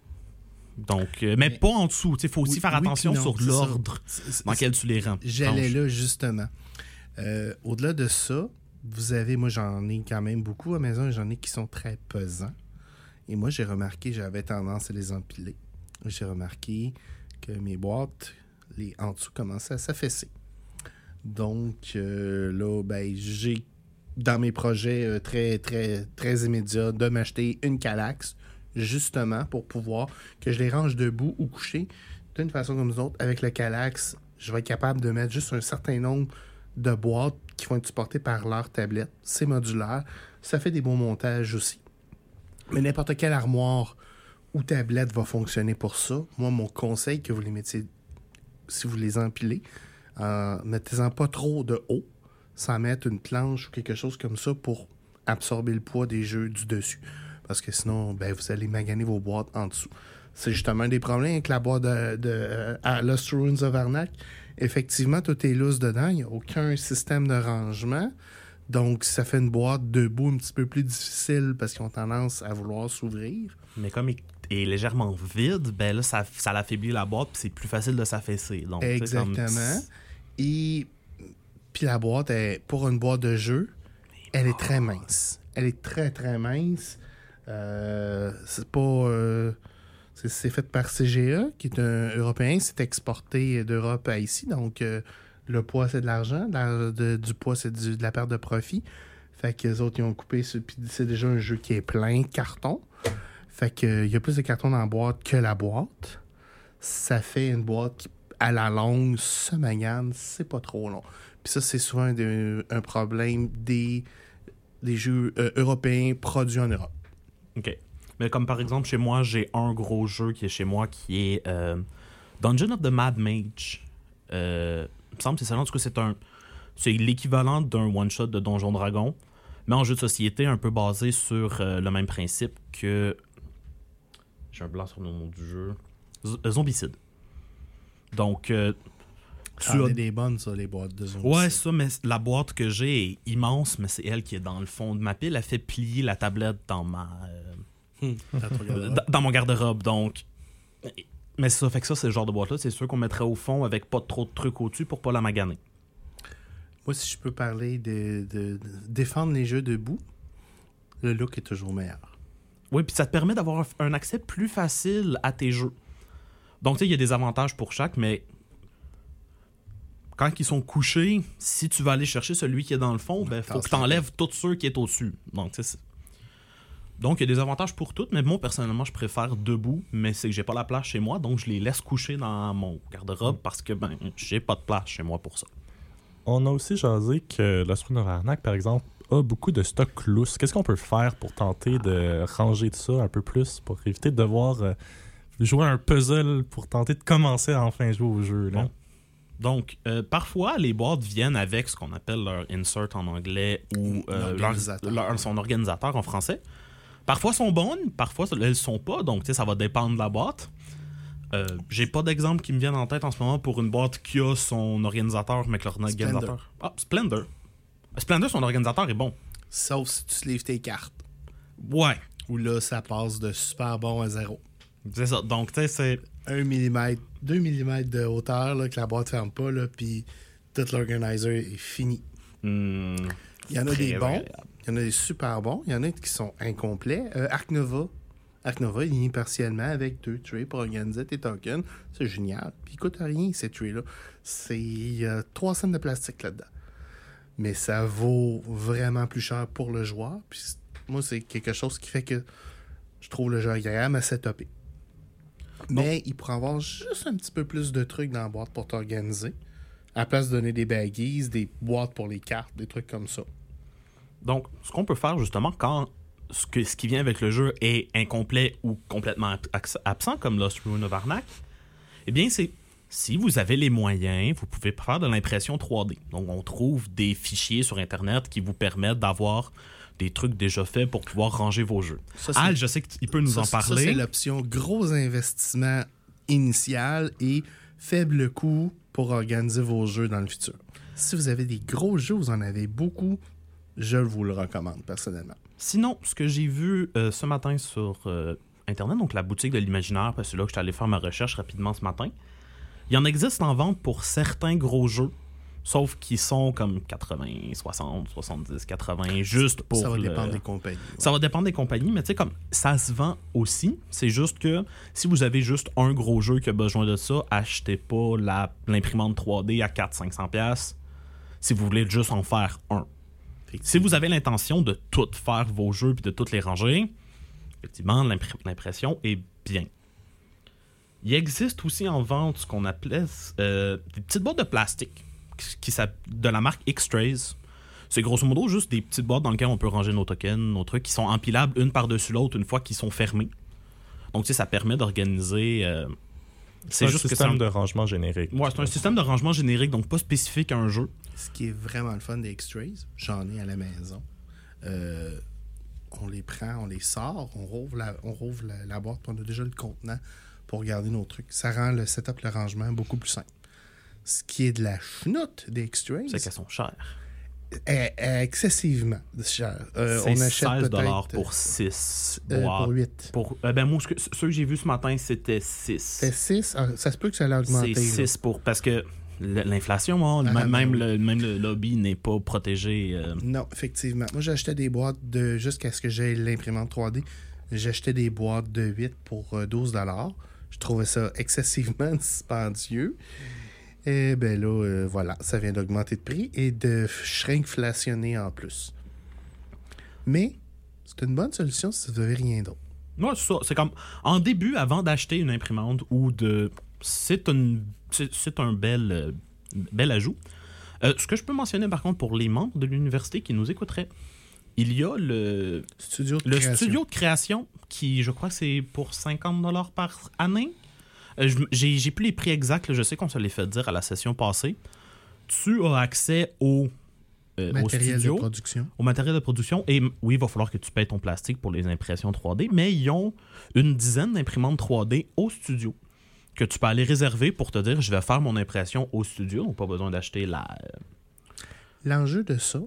Donc, euh, mais, Mais- pas en dessous. Il faut aussi Oui- faire oui attention non, sur l'ordre dans lequel tu les rends. J'allais là, justement. Euh, Au-delà de ça, vous avez, moi j'en ai quand même beaucoup à maison, j'en ai qui sont très pesants. Et moi j'ai remarqué, j'avais tendance à les empiler. J'ai remarqué que mes boîtes, les en dessous commençaient à s'affaisser. Donc euh, là, ben, j'ai dans mes projets euh, très, très, très immédiats de m'acheter une Calax, justement pour pouvoir que je les range debout ou couchés d'une façon comme d'une autre. Avec le Calax, je vais être capable de mettre juste un certain nombre de boîtes qui vont être supportées par leur tablette. C'est modulaire. Ça fait des bons montages aussi. Mais n'importe quelle armoire ou tablette va fonctionner pour ça. Moi, mon conseil que vous les mettiez, si vous les empilez, euh, mettez-en pas trop de haut, sans mettre une planche ou quelque chose comme ça pour absorber le poids des jeux du dessus. Parce que sinon, ben, vous allez maganer vos boîtes en dessous. C'est justement un des problèmes avec la boîte de, de euh, à Lost Ruins of Arnak. Effectivement, tout est lousse dedans. Il n'y a aucun système de rangement. Donc, ça fait une boîte debout un petit peu plus difficile parce qu'ils ont tendance à vouloir s'ouvrir. Mais comme il est légèrement vide, ben là, ça, ça l'affaiblit la boîte, puis c'est plus facile de s'affaisser. Donc, comme- Exactement. Et puis la boîte, est, pour une boîte de jeu, elle est très mince. Elle est très, très mince. Euh, c'est pas... euh, c'est, fait par CGA, qui est un Européen. C'est exporté d'Europe à ici. Donc, euh, le poids, c'est de l'argent. Du poids, c'est de la perte de profit. Fait que les autres, ils ont coupé. c'est déjà un jeu qui est plein de carton. Fait que, euh, il y a plus de carton dans la boîte que la boîte. Ça fait une boîte qui, à la longue, se magane. C'est pas trop long. Puis ça, c'est souvent de- un problème des, des jeux européens produits en Europe. OK. Mais comme par exemple, chez moi, j'ai un gros jeu qui est chez moi qui est euh, Dungeon of the Mad Mage. Euh, il me semble que c'est ça. En tout cas, c'est un. C'est l'équivalent d'un one-shot de Donjon Dragon, mais en jeu de société un peu basé sur euh, le même principe que. J'ai un blanc sur le nom du jeu. Zombicide. Donc, tu as des bonnes, ça, les boîtes de zombies. Ouais, ça, mais la boîte que j'ai est immense, mais c'est elle qui est dans le fond de ma pile. Elle fait plier la tablette dans ma euh, garde-robe. dans- dans mon garde-robe, donc. Mais ça fait que ça, c'est le genre de boîte-là, c'est sûr qu'on mettrait au fond avec pas trop de trucs au-dessus pour pas la maganer. Moi, si je peux parler de, de- de défendre les jeux debout, le look est toujours meilleur. Oui, puis ça te permet d'avoir un accès plus facile à tes jeux. Donc, tu sais, il y a des avantages pour chaque, mais quand ils sont couchés, si tu vas aller chercher celui qui est dans le fond, ben, faut que tu enlèves tous ceux qui est au-dessus. Donc, c'est- donc, il y a des avantages pour toutes, mais moi, personnellement, je préfère debout, mais c'est que j'ai pas la place chez moi, donc je les laisse coucher dans mon garde-robe parce que, ben, j'ai pas de place chez moi pour ça. On a aussi jasé que of Arnak, par exemple, a beaucoup de stock loose. Qu'est-ce qu'on peut faire pour tenter de ranger de ça un peu plus pour éviter de devoir euh, jouer un puzzle pour tenter de commencer à enfin jouer au jeu? Là? Bon. Donc, euh, parfois, les boîtes viennent avec ce qu'on appelle leur insert en anglais ou euh, leur- L'organisateur. leur- son organisateur en français. Parfois, sont bonnes, parfois, elles sont pas. Donc, tu sais, ça va dépendre de la boîte. Euh, J'ai pas d'exemple qui me viennent en tête en ce moment pour une boîte qui a son organisateur, mais que leur organisateur. Ah, Splendor. Splendor, son organisateur est bon. Sauf si tu livres tes cartes. Ouais, où là, ça passe de super bon à zéro. c'est ça. Donc, tu sais, c'est. 1 mm, 2 mm de hauteur, là, que la boîte ferme pas, là, puis tout l'organizer est fini. hmm, Il y en a des bons, il y en a des super bons, il y en a qui sont incomplets. Euh, Arc Nova. Arc Nova, il vient partiellement avec deux trays pour organiser tes tokens. C'est génial. Puis il coûte rien, ces trays-là. C'est 3 cents de plastique là-dedans. Mais ça vaut vraiment plus cher pour le joueur. Puis moi, c'est quelque chose qui fait que je trouve le jeu agréable à setuper. Mais il pourrait avoir juste un petit peu plus de trucs dans la boîte pour t'organiser. À la place de donner des baggies, des boîtes pour les cartes, des trucs comme ça. Donc, ce qu'on peut faire justement quand ce, que, ce qui vient avec le jeu est incomplet ou complètement absent, comme Lost Ruin of Arnak, eh bien, c'est si vous avez les moyens, vous pouvez faire de l'impression 3D. Donc, on trouve des fichiers sur Internet qui vous permettent d'avoir des trucs déjà faits pour pouvoir ranger vos jeux. Ça, Al, je sais qu'il peut nous Ça, en parler. c'est l'option gros investissement initial et faible coût pour organiser vos jeux dans le futur. Si vous avez des gros jeux, vous en avez beaucoup, je vous le recommande personnellement. Sinon, ce que j'ai vu euh, ce matin sur euh, Internet, donc la boutique de l'imaginaire, parce que c'est là que je suis allé faire ma recherche rapidement ce matin, il y en existe en vente pour certains gros jeux, sauf qu'ils sont comme 80, 60, 70, 80, juste pour. ça va le- dépendre des compagnies. ouais. Ça va dépendre des compagnies, mais tu sais, comme ça se vend aussi. C'est juste que si vous avez juste un gros jeu qui a besoin de ça, achetez pas l'imprimante 3D à 400-500$ si vous voulez juste en faire un. Si vous avez l'intention de tout faire vos jeux puis de toutes les ranger, effectivement, l'impr- l'impression est bien. Il existe aussi en vente ce qu'on appelait euh, des petites boîtes de plastique qui, de la marque X-Trays. C'est grosso modo juste des petites boîtes dans lesquelles on peut ranger nos tokens, nos trucs qui sont empilables une par-dessus l'autre une fois qu'ils sont fermés. Donc, tu sais, ça permet d'organiser. euh, C'est un juste que c'est système un, de rangement générique. ouais, c'est un système de rangement générique, donc pas spécifique à un jeu. Ce qui est vraiment le fun des X-Trays, j'en ai à la maison. Euh, on les prend, on les sort, on rouvre la, on rouvre la, la boîte, puis on a déjà le contenant pour garder nos trucs. Ça rend le setup, le rangement beaucoup plus simple. Ce qui est de la chenoute des X-Trays, C'est qu'elles sont chères. est, est excessivement cher. Euh, on achète 16 peut-être pour 6 euh, boîtes. pour 8. Pour, euh, ben moi, ce que- ceux que j'ai vus ce matin, c'était 6. C'est 6. ça se peut que ça allait augmenter. C'est là. 6 pour. Parce que l'inflation, hein, Ah, même, ben oui. le, même le lobby n'est pas protégé. euh, Non, effectivement. Moi, j'achetais des boîtes de jusqu'à ce que j'aie l'imprimante 3D. J'achetais des boîtes de 8 pour euh, 12 Je trouvais ça excessivement dispendieux. Et ben là, euh, voilà, ça vient d'augmenter de prix et de shrinkflationner en plus. Mais c'est une bonne solution si vous n'avez rien d'autre. Ouais, c'est ça. C'est comme en début, avant d'acheter une imprimante ou de. C'est une- c'est un bel, euh, bel ajout. Euh, ce que je peux mentionner par contre pour les membres de l'université qui nous écouteraient, il y a le, Studio de le création. studio de création qui, je crois, que c'est pour 50$ par année. Euh, J'ai plus les prix exacts, là, je sais qu'on se les fait dire à la session passée. Tu as accès au, euh, au matériel de production. au matériel de production. Et oui, il va falloir que tu payes ton plastique pour les impressions 3D, mais ils ont une dizaine d'imprimantes 3D au studio que tu peux aller réserver pour te dire je vais faire mon impression au studio. Donc, pas besoin d'acheter la. euh, L'enjeu de ça,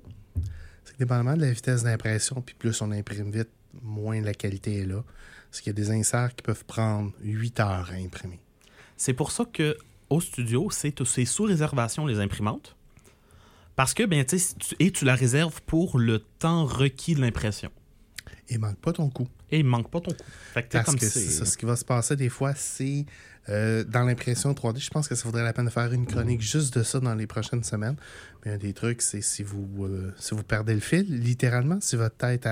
c'est que dépendamment de la vitesse d'impression, puis plus on imprime vite, moins la qualité est là. Parce qu'il y a des inserts qui peuvent prendre 8 heures à imprimer. C'est pour ça que au studio, c'est sous réservation les imprimantes. Parce que, ben, tu et tu la réserves pour le temps requis de l'impression. Et manque pas ton coup. Et il manque pas ton coup. Fait que, Parce comme que c'est- ça, ce qui va se passer des fois, c'est euh, dans l'impression 3D, je pense que ça vaudrait la peine de faire une chronique juste de ça dans les prochaines semaines. Mais un des trucs, c'est si vous euh, si vous perdez le fil, littéralement, si votre tête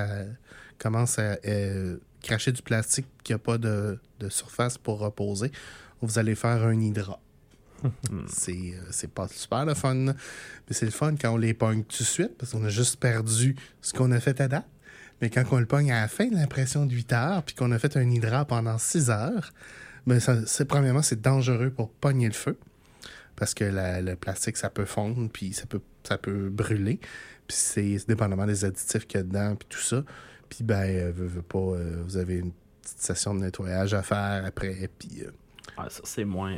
commence à euh, cracher du plastique qui n'a pas de, de surface pour reposer, vous allez faire un hydra. c'est euh, c'est pas super le fun. Mais c'est le fun quand on les pogne tout de suite, parce qu'on a juste perdu ce qu'on a fait à date. Mais quand on le pogne à la fin de l'impression de 8 heures, puis qu'on a fait un hydra pendant 6 heures, ben ça, c'est, premièrement, c'est dangereux pour pogner le feu. Parce que la- le plastique, ça peut fondre, puis ça peut, ça peut brûler. Puis c'est, c'est dépendamment des additifs qu'il y a dedans, puis tout ça. Puis ben, euh, veux, veux pas, euh, vous avez une petite session de nettoyage à faire après, puis... euh, Ouais, ça, c'est moins.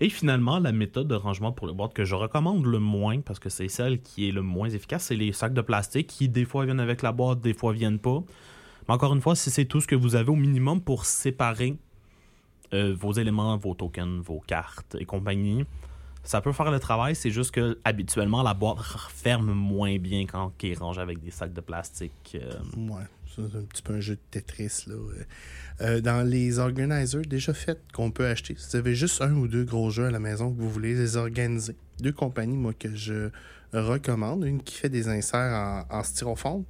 Et finalement, la méthode de rangement pour les boîtes que je recommande le moins, parce que c'est celle qui est le moins efficace, c'est les sacs de plastique qui, des fois, viennent avec la boîte, des fois, viennent pas. Mais encore une fois, si c'est tout ce que vous avez au minimum pour séparer euh, vos éléments, vos tokens, vos cartes et compagnie, ça peut faire le travail. C'est juste que habituellement, la boîte ferme moins bien quand elle est rangée avec des sacs de plastique. euh. Ouais, c'est un petit peu un jeu de Tetris. Là. Euh, dans les organizers déjà faits qu'on peut acheter, si vous avez juste un ou deux gros jeux à la maison que vous voulez les organiser, deux compagnies, moi, que je recommande. Une qui fait des inserts en, en styrofoam,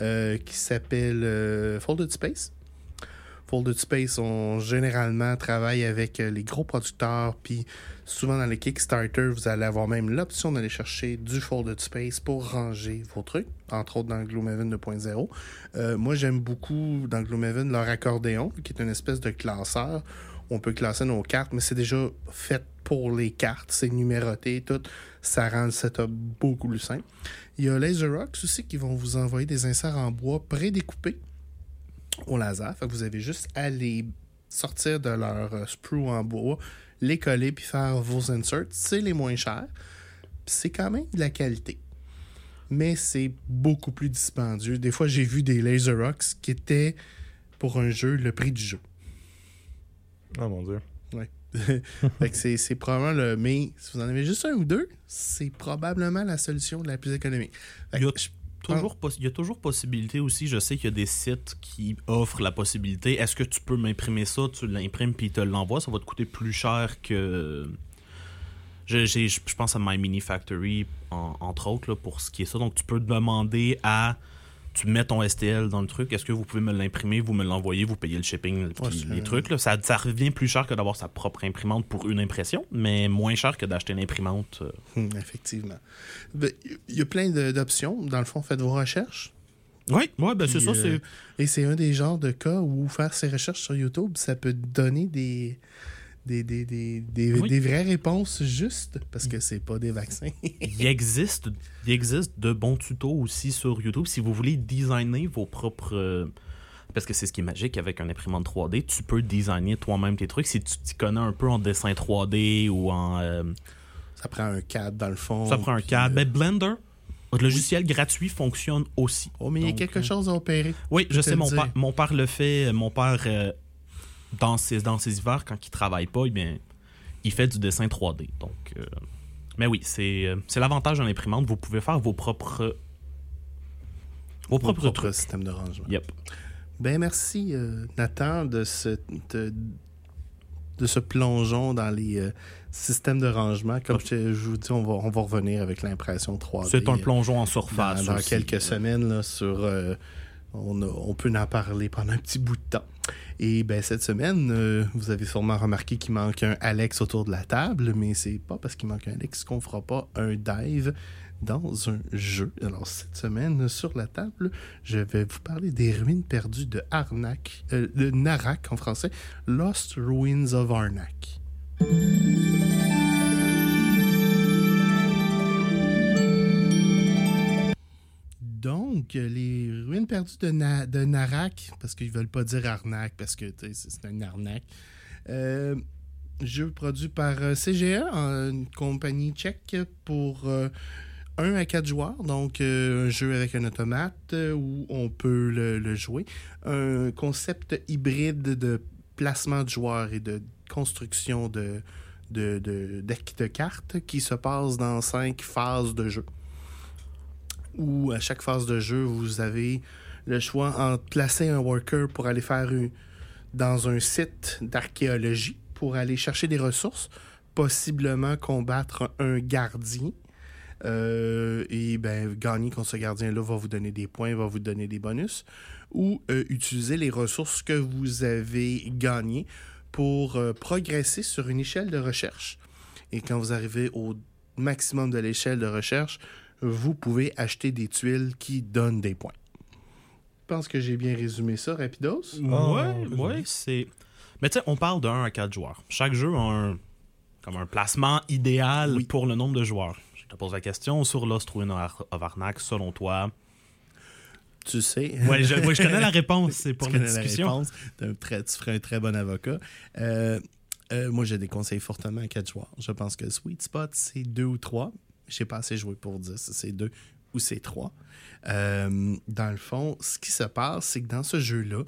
euh, qui s'appelle euh, Folded Space. Folded Space, on généralement travaille avec euh, les gros producteurs, puis souvent dans les Kickstarter, vous allez avoir même l'option d'aller chercher du Folded Space pour ranger vos trucs, entre autres dans Gloomhaven 2.0. Euh, moi, j'aime beaucoup dans Gloomhaven leur accordéon, qui est une espèce de classeur. On peut classer nos cartes, mais c'est déjà fait pour les cartes, c'est numéroté, tout. Ça rend le setup beaucoup plus simple. Il y a Laser Rocks aussi qui vont vous envoyer des inserts en bois prédécoupés au laser. Fait que vous avez juste à les sortir de leur euh, sprue en bois, les coller puis faire vos inserts. C'est les moins chers. C'est quand même de la qualité. Mais c'est beaucoup plus dispendieux. Des fois, j'ai vu des Laser Rocks qui étaient pour un jeu le prix du jeu. Oh mon dieu. fait que c'est, probablement le. Mais si vous en avez juste un ou deux, c'est probablement la solution la plus économique. Je- Toujours poss- il y a toujours possibilité aussi, je sais qu'il y a des sites qui offrent la possibilité. Est-ce que tu peux m'imprimer ça, tu l'imprimes puis te l'envoie, ça va te coûter plus cher que. Je, je- je pense à My Mini Factory, en- entre autres, là, pour ce qui est ça. Donc, tu peux demander à. Tu mets ton STL dans le truc. Est-ce que vous pouvez me l'imprimer, vous me l'envoyez, vous payez le shipping, puis Ouais, c'est- les trucs. Là, ça, ça revient plus cher que d'avoir sa propre imprimante pour une impression, mais moins cher que d'acheter une imprimante. euh. Hum, effectivement. Ben, Il y a plein d'options. Dans le fond, faites vos recherches. Oui, ouais, ben c'est ça. euh, Et c'est un des genres de cas où faire ses recherches sur YouTube, ça peut donner des, des, des, des, des, Oui. des vraies réponses justes, parce que c'est pas des vaccins. il existe, il existe de bons tutos aussi sur YouTube. Si vous voulez designer vos propres. euh, Parce que c'est ce qui est magique avec un imprimante 3D, tu peux designer toi-même tes trucs. Si tu t'y connais un peu en dessin 3D ou en. euh, ça prend un cadre, dans le fond. ça prend un cadre. euh, Ben, Blender, le logiciel gratuit fonctionne aussi. Oh, mais il y a quelque euh, chose à opérer. Oui, je sais, mon, père, mon père le fait. Mon père, dans, ses, dans ses hivers, quand il travaille pas, eh bien, il fait du dessin 3D. Donc, euh, mais oui, c'est euh, c'est l'avantage d'une imprimante. Vous pouvez faire vos propres. Vos propres propre trucs. système de rangement. Yep. Ben merci, euh, Nathan, de ce, de, de ce plongeon dans les euh, systèmes de rangement. Comme je, vous dis, on va, on va revenir avec l'impression 3D. C'est un plongeon en surface. dans quelques semaines là, sur on, peut en parler pendant un petit bout de temps. Et ben cette semaine, euh, vous avez sûrement remarqué qu'il manque un Alex autour de la table, mais c'est pas parce qu'il manque un Alex qu'on fera pas un dive dans un jeu. Alors cette semaine sur la table, je vais vous parler des ruines perdues de Arnak, euh, de Narak en français, Lost Ruins of Arnak. Donc, euh, les ruines perdues de, Na- de Narak, parce qu'ils veulent pas dire arnaque, parce que c'est une arnaque. Euh, jeu produit par euh, CGA, une compagnie tchèque, pour 1 à 4 joueurs. Donc, un jeu avec un automate où on peut le, jouer. Un concept hybride de placement de joueurs et de construction de, de, de, de cartes qui se passe dans cinq phases de jeu où à chaque phase de jeu, vous avez le choix entre placer un worker pour aller faire une- dans un site d'archéologie pour aller chercher des ressources, possiblement combattre un gardien. Euh, et ben, gagner contre ce gardien-là va vous donner des points, va vous donner des bonus. Ou euh, utiliser les ressources que vous avez gagnées pour euh, progresser sur une échelle de recherche. Et quand vous arrivez au maximum de l'échelle de recherche, vous pouvez acheter des tuiles qui donnent des points. Je pense que j'ai bien résumé ça, rapidos. Oh, ouais, désolé. ouais, c'est. Mais tu sais, on parle de 1 à 4 joueurs. Chaque jeu a un, comme un placement idéal Oui. pour le nombre de joueurs. Je te pose la question sur Lost Ruin of Arnak, selon toi. Tu sais. Ouais, je, ouais, je connais la réponse, c'est pour tu la connais la discussion. réponse. T'es un très- tu ferais un très bon avocat. Euh, euh, moi, je déconseille fortement à 4 joueurs. Je pense que Sweet Spot, c'est 2 ou 3. J'ai pas assez joué pour 10. C'est 2. ou C3. Euh, dans le fond, ce qui se passe, c'est que dans ce jeu-là,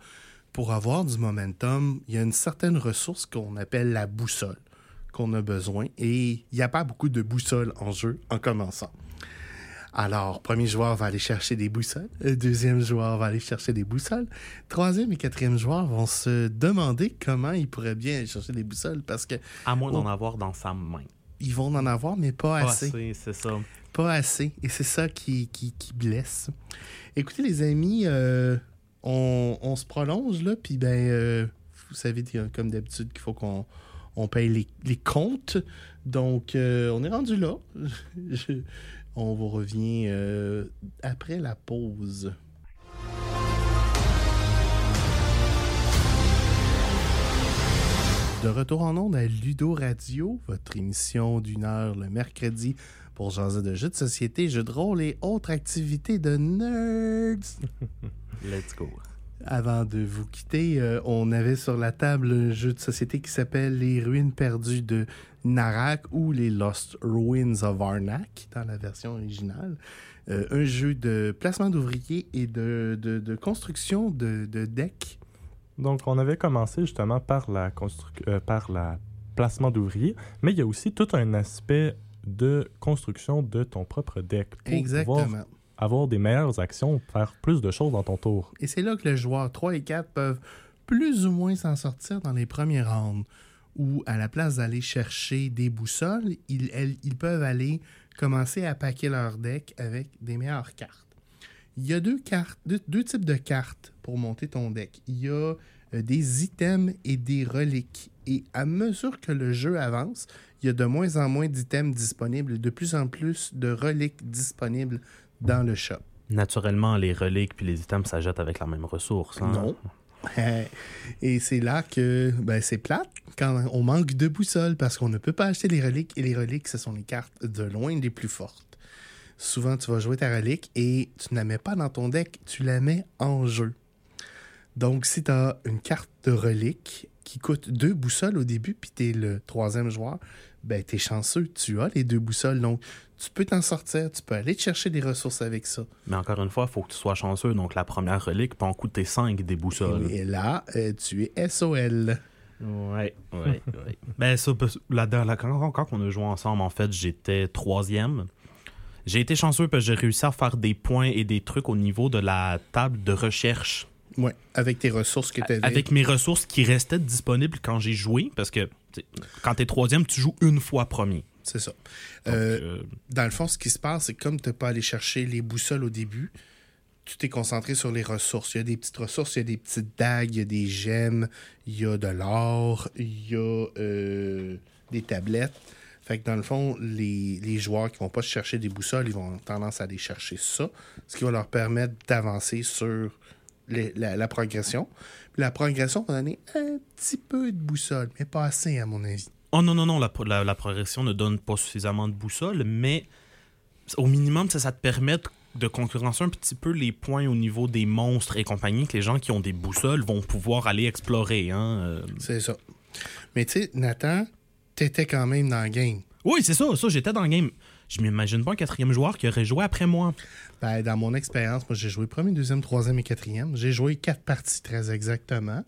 pour avoir du momentum, il y a une certaine ressource qu'on appelle la boussole qu'on a besoin et il n'y a pas beaucoup de boussoles en jeu en commençant. Alors, premier joueur va aller chercher des boussoles, le deuxième joueur va aller chercher des boussoles, troisième et quatrième joueur vont se demander comment ils pourraient bien aller chercher des boussoles parce que À moins d'en avoir dans sa main. Ils vont en avoir, mais pas, Pas assez. assez, c'est ça. Pas assez. Et c'est ça qui, qui, qui blesse. Écoutez, les amis, euh, on, on se prolonge, là, puis ben, euh, vous savez, comme d'habitude, qu'il faut qu'on on paye les, les comptes. Donc, euh, on est rendu là. Je- on vous revient après la pause. De retour en ondes à Ludo Radio, votre émission d'une heure le mercredi pour jaser de jeux de société, jeux de rôle et autres activités de nerds. Let's go. Avant de vous quitter, euh, on avait sur la table un jeu de société qui s'appelle Les Ruines perdues de Narak ou les Lost Ruins of Arnak dans la version originale. Euh, un jeu de placement d'ouvriers et de, de- de construction de, de decks. Donc, on avait commencé justement par la, euh, par la placement d'ouvriers, mais il y a aussi tout un aspect de construction de ton propre deck pour pouvoir avoir des meilleures actions, faire plus de choses dans ton tour. Et c'est là que les joueurs 3 et 4 peuvent plus ou moins s'en sortir dans les premiers rounds, où à la place d'aller chercher des boussoles, ils, elles- ils peuvent aller commencer à paquer leur deck avec des meilleures cartes. Il y a deux, cartes, deux, deux types de cartes pour monter ton deck. Il y a euh, des items et des reliques. Et à mesure que le jeu avance, il y a de moins en moins d'items disponibles de plus en plus de reliques disponibles dans le shop. Naturellement, les reliques puis les items s'ajoutent avec la même ressource. hein? Non. Et c'est là que ben, c'est plate quand on manque de boussole parce qu'on ne peut pas acheter les reliques et les reliques, ce sont les cartes de loin les plus fortes. Souvent, tu vas jouer ta relique et tu ne la mets pas dans ton deck, tu la mets en jeu. Donc, si tu as une carte de relique qui coûte deux boussoles au début, puis tu es le troisième joueur, ben, tu es chanceux, tu as les deux boussoles. Donc, tu peux t'en sortir, tu peux aller te chercher des ressources avec ça. Mais encore une fois, il faut que tu sois chanceux. Donc, la première relique peut en coûter 5 des boussoles. Et là, euh, tu es SOL. Ouais, ouais, ouais. Ben, ça, la, quand, quand on a joué ensemble, en fait, j'étais troisième. J'ai été chanceux parce que j'ai réussi à faire des points et des trucs au niveau de la table de recherche. Ouais, avec tes ressources que tu avais. Avec mes ressources qui restaient disponibles quand j'ai joué. Parce que tu quand t'es troisième, tu joues une fois premier. C'est ça. Donc, Euh, euh, dans le fond, ce qui se passe, c'est que comme tu n'as pas allé chercher les boussoles au début, tu t'es concentré sur les ressources. Il y a des petites ressources, il y a des petites dagues, il y a des gemmes, il y a de l'or, il y a euh, des tablettes. Fait que dans le fond, les, les joueurs qui vont pas chercher des boussoles, ils vont avoir tendance à aller chercher ça, ce qui va leur permettre d'avancer sur les- la, la progression. Puis la progression va donner un petit peu de boussole, mais pas assez à mon avis. Oh non, non, non, la, la- la progression ne donne pas suffisamment de boussole, mais au minimum, ça, ça te permet de- de concurrencer un petit peu les points au niveau des monstres et compagnie que les gens qui ont des boussoles vont pouvoir aller explorer. Hein? euh. C'est ça. Mais tu sais, Nathan, t'étais quand même dans le game. Oui, c'est ça, ça, j'étais dans le game. Je m'imagine pas un quatrième joueur qui aurait joué après moi. Ben, dans mon expérience, moi, j'ai joué premier, deuxième, troisième et quatrième. J'ai joué quatre parties très exactement.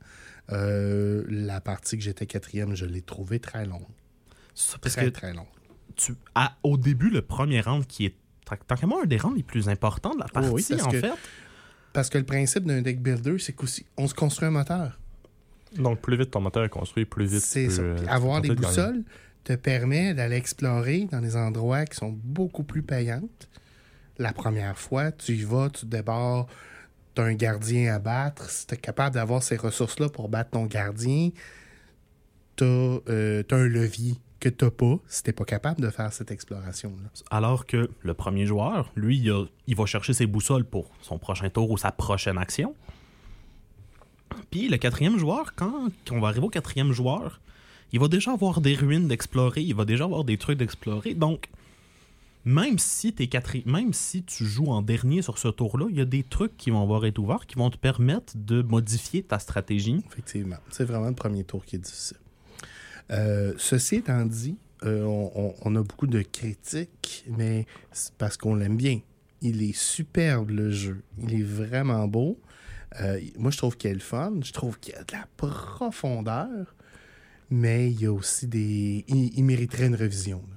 Euh, la partie que j'étais quatrième, je l'ai trouvée très longue. Ça, parce Très, que très longue. tu, à- au début, le premier round qui est tant- tant qu'à moi un des rounds les plus importants de la partie, Oui, en que- fait. Parce que le principe d'un deck builder, c'est qu'on se construit un moteur. Donc, plus vite ton moteur est construit, plus vite C'est tu ça. Puis euh, avoir des boussoles te permet d'aller explorer dans des endroits qui sont beaucoup plus payantes. La première fois, tu y vas, tu débarres, tu as un gardien à battre. Si tu es capable d'avoir ces ressources-là pour battre ton gardien, tu as, un levier que tu n'as pas si tu pas capable de faire cette exploration-là. Alors que le premier joueur, lui, il, a- il va chercher ses boussoles pour son prochain tour ou sa prochaine action. Puis le quatrième joueur, quand on va arriver au quatrième joueur, il va déjà avoir des ruines d'explorer, il va déjà avoir des trucs d'explorer. Donc, même si, t'es quatri- même si tu joues en dernier sur ce tour-là, il y a des trucs qui vont avoir été ouverts qui vont te permettre de modifier ta stratégie. Effectivement. C'est vraiment le premier tour qui est difficile. Euh, ceci étant dit, euh, on- on a beaucoup de critiques, mais c'est parce qu'on l'aime bien. Il est superbe, le jeu. Il est vraiment beau. Euh, moi, je trouve qu'il y a le fun. Je trouve qu'il y a de la profondeur. Mais il y a aussi des. Il, mériterait une révision. là.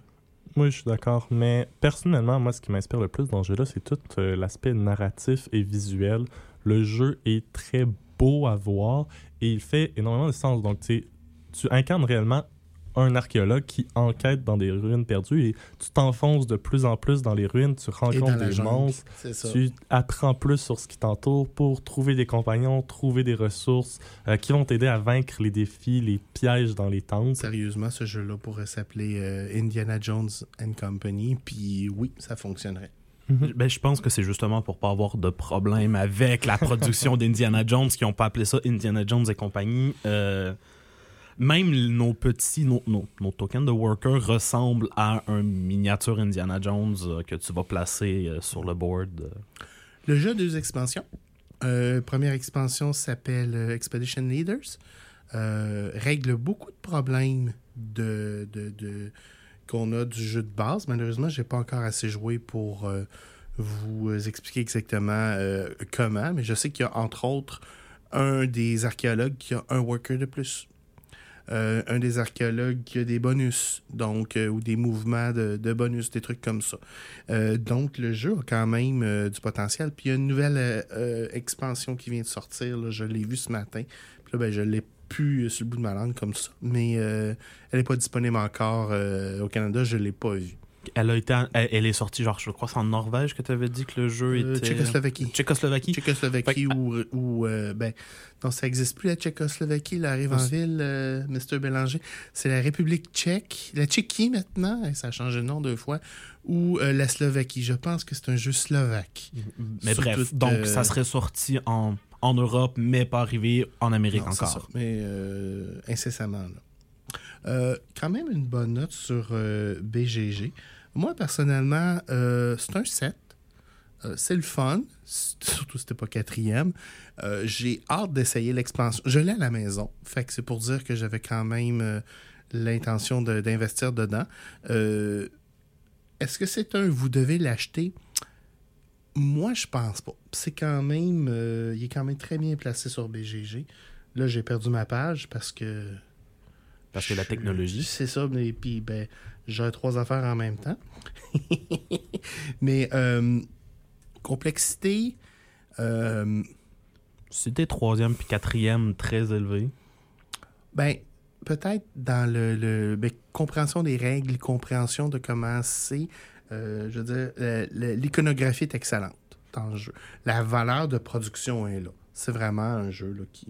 Oui, je suis d'accord. Mais personnellement, moi, ce qui m'inspire le plus dans ce jeu-là, c'est tout euh, l'aspect narratif et visuel. Le jeu est très beau à voir et il fait énormément de sens. Donc, tu incarnes réellement un archéologue qui enquête dans des ruines perdues et tu t'enfonces de plus en plus dans les ruines, tu rencontres des jungle. monstres, tu apprends plus sur ce qui t'entoure pour trouver des compagnons, trouver des ressources euh, qui vont t'aider à vaincre les défis, les pièges dans les tentes. Sérieusement, ce jeu-là pourrait s'appeler euh, Indiana Jones and Company. Puis oui, ça fonctionnerait. Ben, je pense que c'est justement pour pas avoir de problème avec la production d'Indiana Jones, qui ont pas appelé ça Indiana Jones et compagnie. Euh, même nos petits, nos, nos- tokens de worker ressemblent à un miniature Indiana Jones euh, que tu vas placer euh, sur le board. euh. Le jeu a deux expansions. Première expansion s'appelle Expedition Leaders. Règle beaucoup de problèmes de, qu'on a du jeu de base. Malheureusement, j'ai pas encore assez joué pour vous expliquer exactement comment, mais je sais qu'il y a entre autres un des archéologues qui a un worker de plus. Euh, un des archéologues qui a des bonus, donc, euh, ou des mouvements de, bonus, des trucs comme ça. Euh, donc, le jeu a quand même du potentiel. Puis, il y a une nouvelle expansion qui vient de sortir. je l'ai vue ce matin. Puis là, ben, je l'ai plus sur le bout de ma langue comme ça. Mais elle n'est pas disponible encore au Canada. Je ne l'ai pas vue. Elle, a été en- elle, elle est sortie, genre, je crois, c'est en Norvège que tu avais dit que le jeu Euh, était. Tchécoslovaquie. Tchécoslovaquie? Tchécoslovaquie ou, ou euh, ben non ça n'existe plus la Tchécoslovaquie là arrive en Ah, ville euh, Mr Bélanger c'est la République tchèque la Tchéquie maintenant ça a changé de nom deux fois ou euh, la Slovaquie je pense que c'est un jeu slovaque Mais Sur bref, toute, donc euh, ça serait sorti en, en Europe, mais pas arrivé en Amérique Non, encore. ça, mais euh, incessamment là. Euh, quand même une bonne note sur euh, BGG moi personnellement euh, c'est un 7 Euh, c'est le fun, surtout si c'était pas quatrième. J'ai hâte d'essayer l'expansion. Je l'ai à la maison, fait que c'est pour dire que j'avais quand même l'intention d'investir dedans. Est-ce que c'est un vous devez l'acheter? Moi, je pense pas. C'est quand même, il est quand même très bien placé sur BGG. Là, j'ai perdu ma page parce que Parce que la technologie. C'est ça, mais puis ben, j'ai trois affaires en même temps. mais euh, complexité, euh, C'était troisième puis quatrième très élevé. ben peut-être dans le, le- ben, compréhension des règles, compréhension de comment c'est. euh, je veux dire, l'iconographie est excellente dans le jeu. La valeur de production est là. C'est vraiment un jeu là, qui.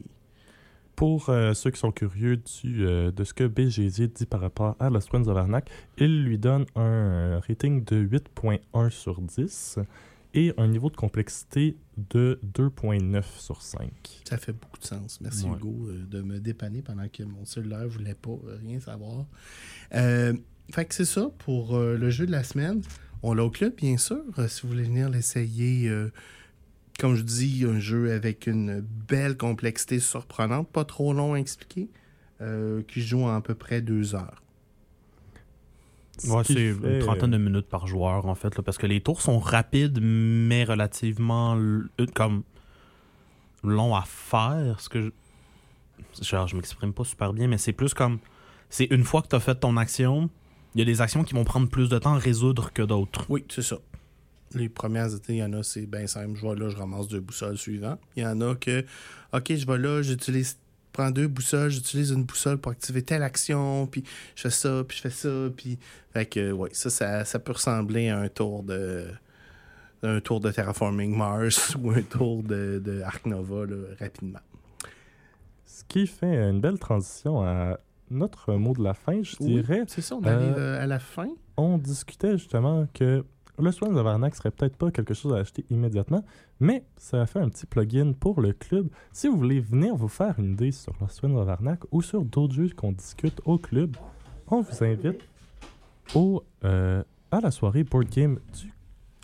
Pour euh, ceux qui sont curieux du, euh, de ce que BGG dit par rapport à Lost Winds of Arnak, il lui donne un euh, rating de 8.1 sur 10 et un niveau de complexité de 2.9 sur 5. Ça fait beaucoup de sens. Merci Ouais. Hugo euh, de me dépanner pendant que mon cellulaire voulait pas rien savoir. Fait que c'est ça pour le jeu de la semaine. On l'a au club, bien sûr. si vous voulez venir l'essayer, comme je dis, un jeu avec une belle complexité surprenante, pas trop long à expliquer, euh, qui joue en à peu près deux heures. Ouais, c'est une trentaine de minutes par joueur, en fait, là, parce que les tours sont rapides, mais relativement euh, comme longs à faire. Ce que je, genre, je m'exprime pas super bien, mais c'est plus comme c'est une fois que tu as fait ton action, il y a des actions qui vont prendre plus de temps à résoudre que d'autres. Oui, c'est ça. Les premières, il y en a, c'est bien simple. Je vais là, je ramasse deux boussoles suivantes. Il y en a que, OK, je vais là, j'utilise, prends deux boussoles, j'utilise une boussole pour activer telle action, puis je fais ça, puis je fais ça, puis. Fait que, oui, ça, ça, ça peut ressembler à un tour de. un tour de Terraforming Mars ou un tour de, de Ark Nova, là, rapidement. Ce qui fait une belle transition à notre mot de la fin, je Oui, dirais. c'est ça, on arrive euh, à la fin. On discutait justement que le Swans of Arnak serait peut-être pas quelque chose à acheter immédiatement, mais ça a fait un petit plugin pour le club. Si vous voulez venir vous faire une idée sur le Swans of Arnak ou sur d'autres jeux qu'on discute au club, on vous invite au, euh, à la soirée board game du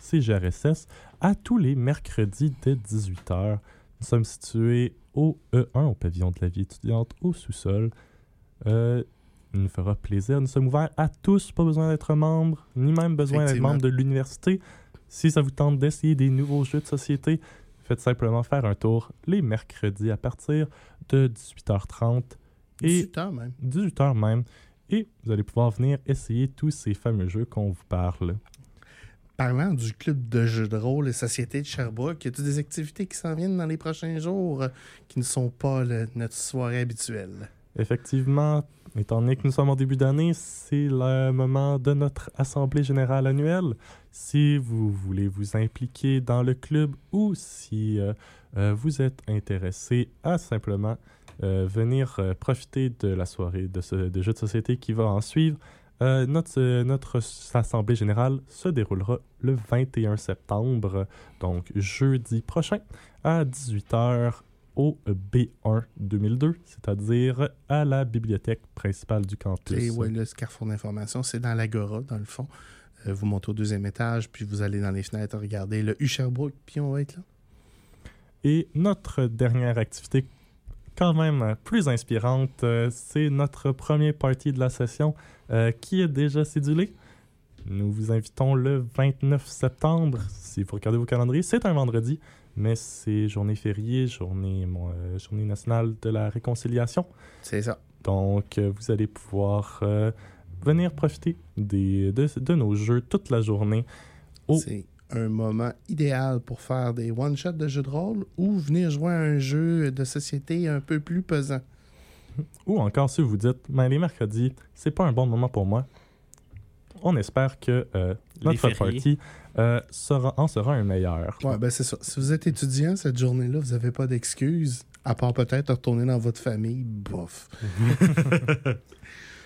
CGRSS à tous les mercredis dès 18h. Nous sommes situés au E1, au pavillon de la vie étudiante, au sous-sol. Euh, il nous fera plaisir. Nous sommes ouverts à tous, pas besoin d'être membre, ni même besoin d'être membre de l'université. Si ça vous tente d'essayer des nouveaux jeux de société, faites simplement faire un tour les mercredis à partir de 18h30 et 18 ans même. 18h même. Et vous allez pouvoir venir essayer tous ces fameux jeux qu'on vous parle. Parlant du club de jeux de rôle et société de Sherbrooke, y a des activités qui s'en viennent dans les prochains jours qui ne sont pas le- notre soirée habituelle? Effectivement, étant donné que nous sommes en début d'année, c'est le moment de notre Assemblée générale annuelle. Si vous voulez vous impliquer dans le club ou si euh, euh, vous êtes intéressé à simplement euh, venir profiter de la soirée de, ce, de jeux de société qui va en suivre, notre, notre Assemblée générale se déroulera le 21 septembre, donc jeudi prochain, à 18h au B1 2002, c'est-à-dire à la bibliothèque principale du campus. Et ouais, le carrefour d'information, c'est dans l'Agora, dans le fond. Euh, vous montez au deuxième étage, puis vous allez dans les fenêtres regarder le U Sherbrooke, puis on va être là. Et notre dernière activité, quand même plus inspirante, euh, c'est notre premier party de la session euh, qui est déjà cédulé. Nous vous invitons le 29 septembre, si vous regardez vos calendriers. C'est un vendredi, mais c'est journée fériée, journée, euh, journée nationale de la réconciliation. C'est ça. Donc, euh, vous allez pouvoir euh, venir profiter des, de, de nos jeux toute la journée. Oh. C'est un moment idéal pour faire des one-shots de jeux de rôle ou venir jouer à un jeu de société un peu plus pesant. Ou encore, si vous dites, ben, les mercredis, c'est pas un bon moment pour moi, on espère que euh, notre party euh, sera, en sera un meilleur. Ouais, ben c'est ça. Si vous êtes étudiant cette journée-là, vous n'avez pas d'excuses, à part peut-être retourner dans votre famille. Bof.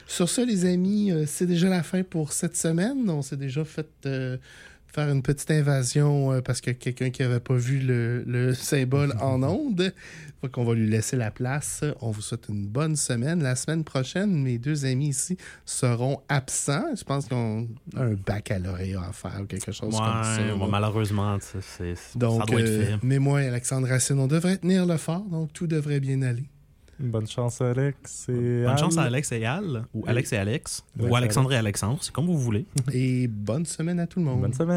Sur ce, les amis, euh, c'est déjà la fin pour cette semaine. On s'est déjà fait euh, faire une petite invasion euh, parce que quelqu'un qui n'avait pas vu le, le symbole en onde. Fait qu'on va lui laisser la place. On vous souhaite une bonne semaine. La semaine prochaine, mes deux amis ici seront absents. Je pense qu'on a un baccalauréat à faire ou quelque chose comme ça. Ouais, malheureusement, c'est- ça doit être euh, fait. mais moi et Alexandre Racine, on devrait tenir le fort, donc tout devrait bien aller. Bonne chance, Alex. Et Bonne chance à Al. Alex et Al, ou. Alex et Alex, ou Alexandre et Alexandre, c'est comme vous voulez. Et bonne semaine à tout le monde. Bonne semaine.